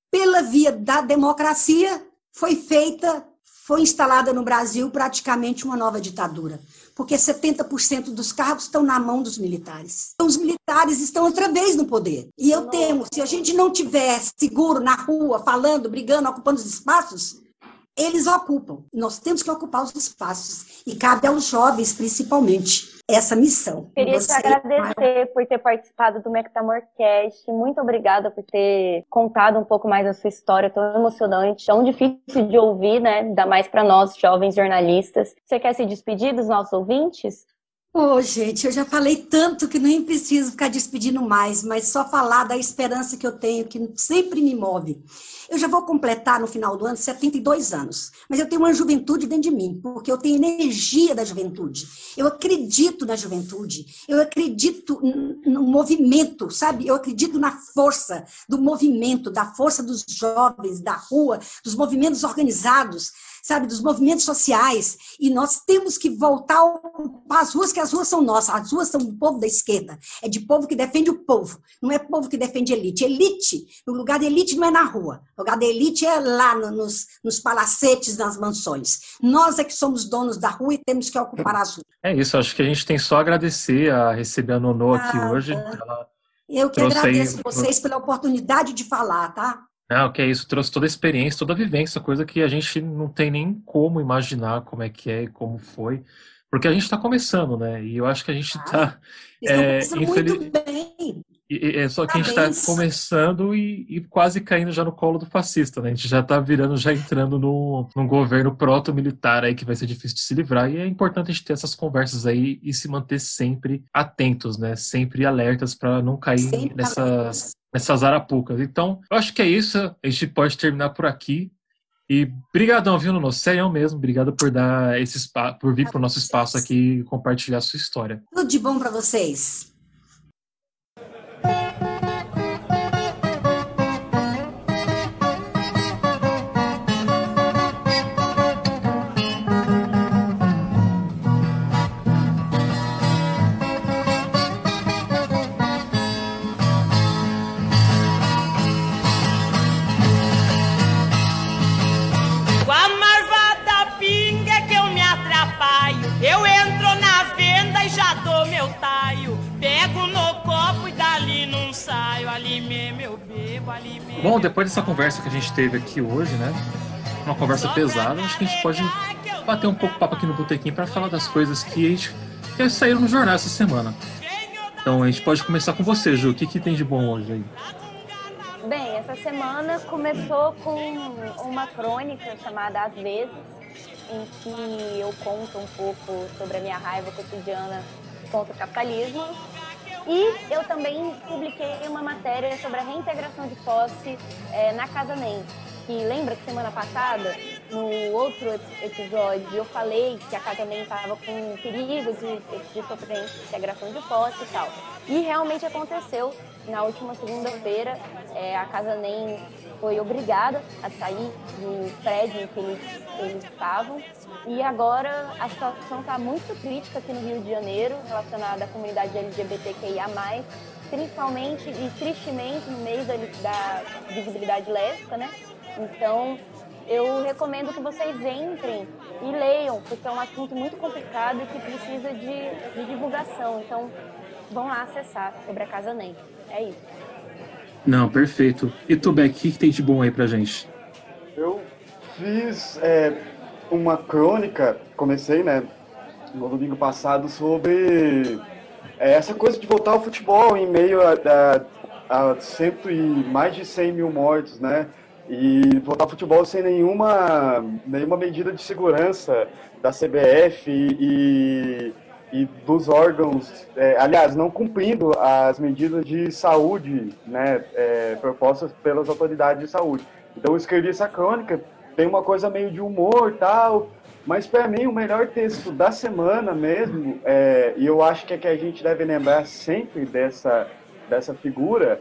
pela via da democracia, foi feita, foi instalada no Brasil praticamente uma nova ditadura. Porque 70% dos cargos estão na mão dos militares. Então, os militares estão outra vez no poder. E eu temo, se a gente não tiver seguro na rua, falando, brigando, ocupando os espaços, eles ocupam. Nós temos que ocupar os espaços. E cabe aos jovens, principalmente, essa missão.
Queria
Você-
te agradecer por ter participado do Mectamorcast. Muito obrigada por ter contado um pouco mais a sua história tão emocionante, tão difícil de ouvir, né? Ainda mais para nós, jovens jornalistas. Você quer se despedir dos nossos ouvintes?
Ô, gente, eu já falei tanto que nem preciso ficar despedindo mais, mas só falar da esperança que eu tenho, que sempre me move. Eu já vou completar no final do ano 72 anos, mas eu tenho uma juventude dentro de mim, porque eu tenho energia da juventude. Eu acredito na juventude, eu acredito no movimento, sabe? Eu acredito na força do movimento, da força dos jovens, da rua, dos movimentos organizados, sabe? Dos movimentos sociais. E nós temos que voltar a ocupar as ruas, que as ruas são nossas, as ruas são do povo da esquerda. É de povo que defende o povo, não é povo que defende elite. Elite, o lugar de elite não é na rua, o lugar da elite é lá no- nos, nos palacetes, nas mansões. Nós é que somos donos da rua e temos que ocupar as ruas.
É isso, acho que a gente tem só a agradecer a receber a Nonô aqui
Ah,
hoje.
tá.
Ela,
Eu que
Trouxe aí-
agradeço vocês pela oportunidade de falar, tá?
Não, que é isso, trouxe toda a experiência, toda a vivência, coisa que a gente não tem nem como imaginar como é que é e como foi. Porque a gente está começando, né? E eu acho que a gente está.
Vocês
É,
estão
infeliz-
muito bem.
E- É só que a gente está
Parabéns.
começando e, e quase caindo já no colo do fascista, né? A gente já está virando, já entrando no, num governo proto-militar aí que vai ser difícil de se livrar. E é importante a gente ter essas conversas aí e se manter sempre atentos, né? Sempre alertas para não cair
Sempre
nessas, nessas arapucas. Então, eu acho que é isso. A gente pode terminar por aqui. E brigadão, viu, Nuno? Sério mesmo. Obrigado por dar esse espaço, por vir para o nosso espaço aqui e compartilhar a sua história.
Tudo de bom para vocês.
Bom, depois dessa conversa que a gente teve aqui hoje, né? Uma conversa pesada, acho que a gente pode bater um pouco papo aqui no Botequim para falar das coisas que a gente que saíram no jornal essa semana. Então a gente pode começar com você, Ju. O que, que tem de bom hoje aí?
Bem, essa semana começou com uma crônica chamada Às vezes, em que eu conto um pouco sobre a minha raiva cotidiana contra o capitalismo. E eu também publiquei uma matéria sobre a reintegração de posse eh, na Casa NEM. Que lembra que semana passada, no outro ep- episódio, eu falei que a Casa NEM estava com perigo de, de sofrer integração de posse e tal. E realmente aconteceu. Na última segunda-feira, eh, a Casa NEM foi obrigada a sair do prédio em que eles, eles estavam. E agora a situação está muito crítica aqui no Rio de Janeiro, relacionada à comunidade LGBTQIA, principalmente e tristemente no meio da, da visibilidade lésbica, né? Então eu recomendo que vocês entrem e leiam, porque é um assunto muito complicado e que precisa de, de divulgação. Então vão lá acessar sobre a Casa NEM. É isso.
Não, perfeito. E tu, Beck, o que, que tem de bom aí pra gente?
Eu fiz é, uma crônica, comecei, né, no domingo passado, sobre é, essa coisa de voltar ao futebol em meio a, a, a cento e mais de 100 mil mortos, né? E voltar futebol sem nenhuma, nenhuma medida de segurança da CBF e, e dos órgãos, é, aliás, não cumprindo as medidas de saúde né, é, propostas pelas autoridades de saúde. Então eu escrevi essa crônica, tem uma coisa meio de humor tal, mas para mim o melhor texto da semana mesmo, é, e eu acho que é que a gente deve lembrar sempre dessa, dessa figura,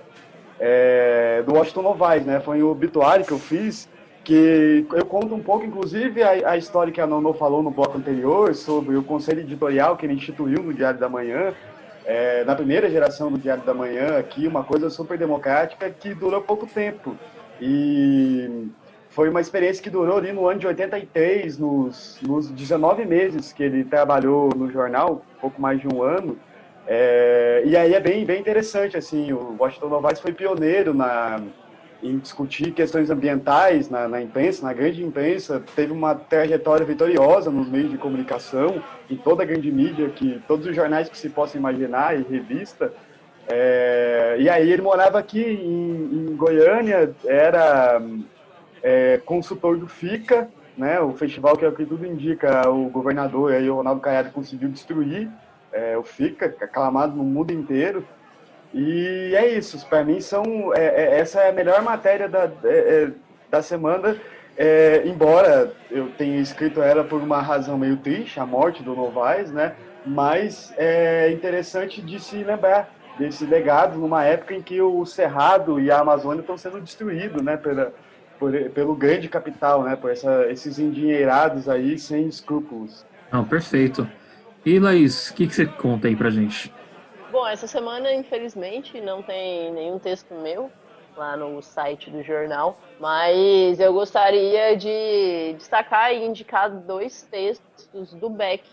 é, do Washington Novaes, né? Foi o obituário que eu fiz, que eu conto um pouco, inclusive, a, a história que a Nono falou no bloco anterior, sobre o conselho editorial que ele instituiu no Diário da Manhã, é, na primeira geração do Diário da Manhã aqui, uma coisa super democrática que durou pouco tempo. E foi uma experiência que durou ali no ano de 83, nos, nos 19 meses que ele trabalhou no jornal, pouco mais de um ano. É, e aí é bem, bem interessante, assim, o Washington Novaes foi pioneiro na, em discutir questões ambientais na, na, imprensa, na grande imprensa, teve uma trajetória vitoriosa nos meios de comunicação, em toda a grande mídia, que todos os jornais que se possa imaginar e revista. É, e aí ele morava aqui em, em Goiânia, era é, consultor do FICA, né, o festival que é o que tudo indica, o governador aí, o Ronaldo Caiado conseguiu destruir é, o FICA, aclamado no mundo inteiro. E é isso, para mim são é, é, essa é a melhor matéria da, é, da semana, embora eu tenha escrito ela por uma razão meio triste, a morte do Novaes, né? Mas é interessante de se lembrar desse legado numa época em que o Cerrado e a Amazônia estão sendo destruídos, né? Pela, por, pelo grande capital, né? Por essa, esses endinheirados aí sem escrúpulos.
Não, perfeito. E Laís, o que, que você conta aí pra gente?
Bom, essa semana, infelizmente, não tem nenhum texto meu lá no site do jornal, mas eu gostaria de destacar e indicar dois textos do Beck.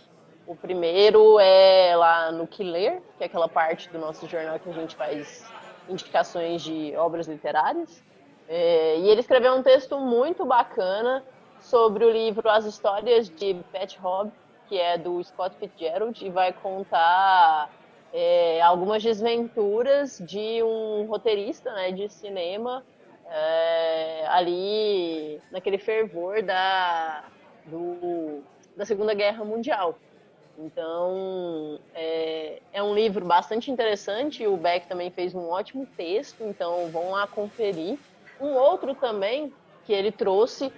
O primeiro é lá no Que Ler, que é aquela parte do nosso jornal que a gente faz indicações de obras literárias. É, e ele escreveu um texto muito bacana sobre o livro As Histórias de Pat Hobb, que é do Scott Fitzgerald, e vai contar é, algumas desventuras de um roteirista né, de cinema é, ali naquele fervor da, do, da Segunda Guerra Mundial. Então, é, é, um livro bastante interessante. O Beck também fez um ótimo texto, então vão lá conferir. Um outro também que ele trouxe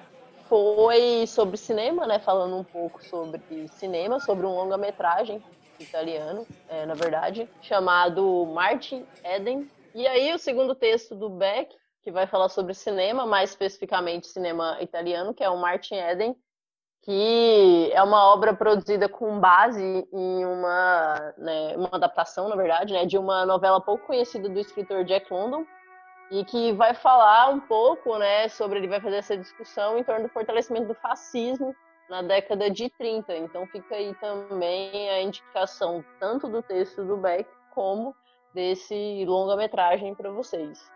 foi sobre cinema, né? Falando um pouco sobre cinema, sobre um longa-metragem italiano, é, na verdade, chamado Martin Eden. E aí o segundo texto do Beck, que vai falar sobre cinema, mais especificamente cinema italiano, que é o Martin Eden, que é uma obra produzida com base em uma, né, uma adaptação, na verdade, né, de uma novela pouco conhecida do escritor Jack London, e que vai falar um pouco, né, sobre ele vai fazer essa discussão em torno do fortalecimento do fascismo na década de 30. Então fica aí também a indicação tanto do texto do Beck como desse longa-metragem para vocês.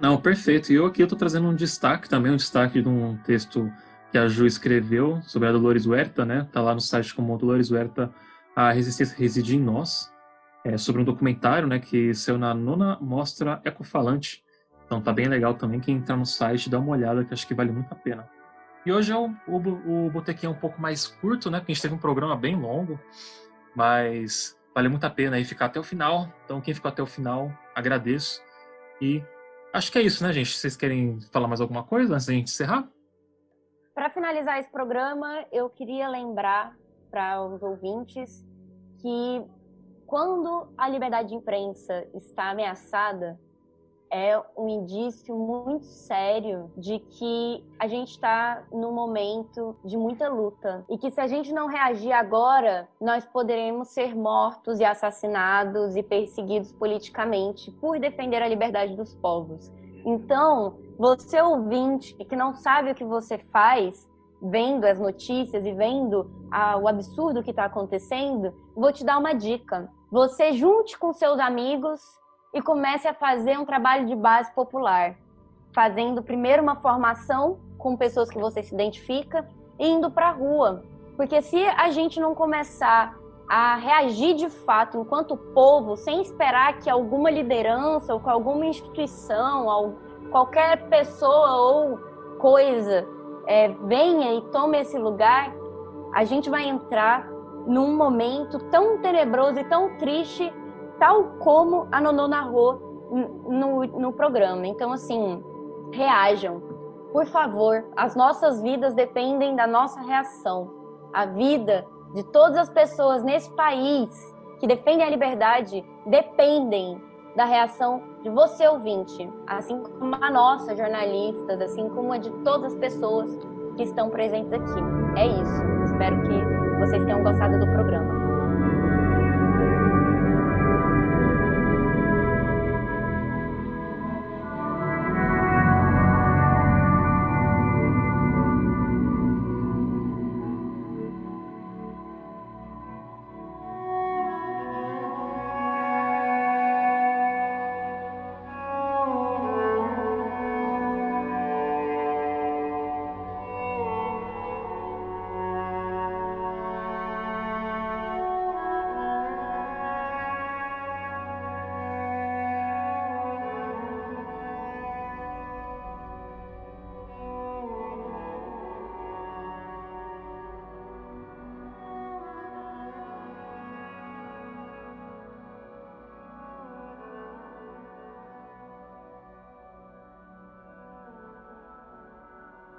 Não, perfeito. E eu aqui estou trazendo um destaque também, um destaque de um texto que a Ju escreveu sobre a Dolores Huerta, né? Tá lá no site como Dolores Huerta, a resistência reside em nós. É sobre um documentário, né, que saiu na nona mostra Ecofalante, então tá bem legal também quem entrar no site dá uma olhada, que acho que vale muito a pena. E hoje é o, o, o Botequim é um pouco mais curto, né? Porque a gente teve um programa bem longo, mas vale muito a pena aí ficar até o final. Então quem ficou até o final, agradeço. E acho que é isso, né, gente? Vocês querem falar mais alguma coisa antes da gente encerrar?
Para finalizar esse programa, eu queria lembrar para os ouvintes que quando a liberdade de imprensa está ameaçada, é um indício muito sério de que a gente está num momento de muita luta e que se a gente não reagir agora, nós poderemos ser mortos e assassinados e perseguidos politicamente por defender a liberdade dos povos. Então, você ouvinte que não sabe o que você faz, vendo as notícias e vendo ah, o absurdo que está acontecendo, vou te dar uma dica. Você junte com seus amigos e comece a fazer um trabalho de base popular, fazendo primeiro uma formação com pessoas que você se identifica e indo para a rua. Porque se a gente não começar a reagir de fato enquanto povo, sem esperar que alguma liderança ou que alguma instituição, ou qualquer pessoa ou coisa é, venha e tome esse lugar, a gente vai entrar num momento tão tenebroso e tão triste tal como a Nonô narrou no, no programa. Então, assim, reajam. Por favor, as nossas vidas dependem da nossa reação. A vida de todas as pessoas nesse país que defendem a liberdade dependem da reação de você, ouvinte, assim como a nossa, jornalistas, assim como a de todas as pessoas que estão presentes aqui. É isso. Espero que vocês tenham gostado do programa.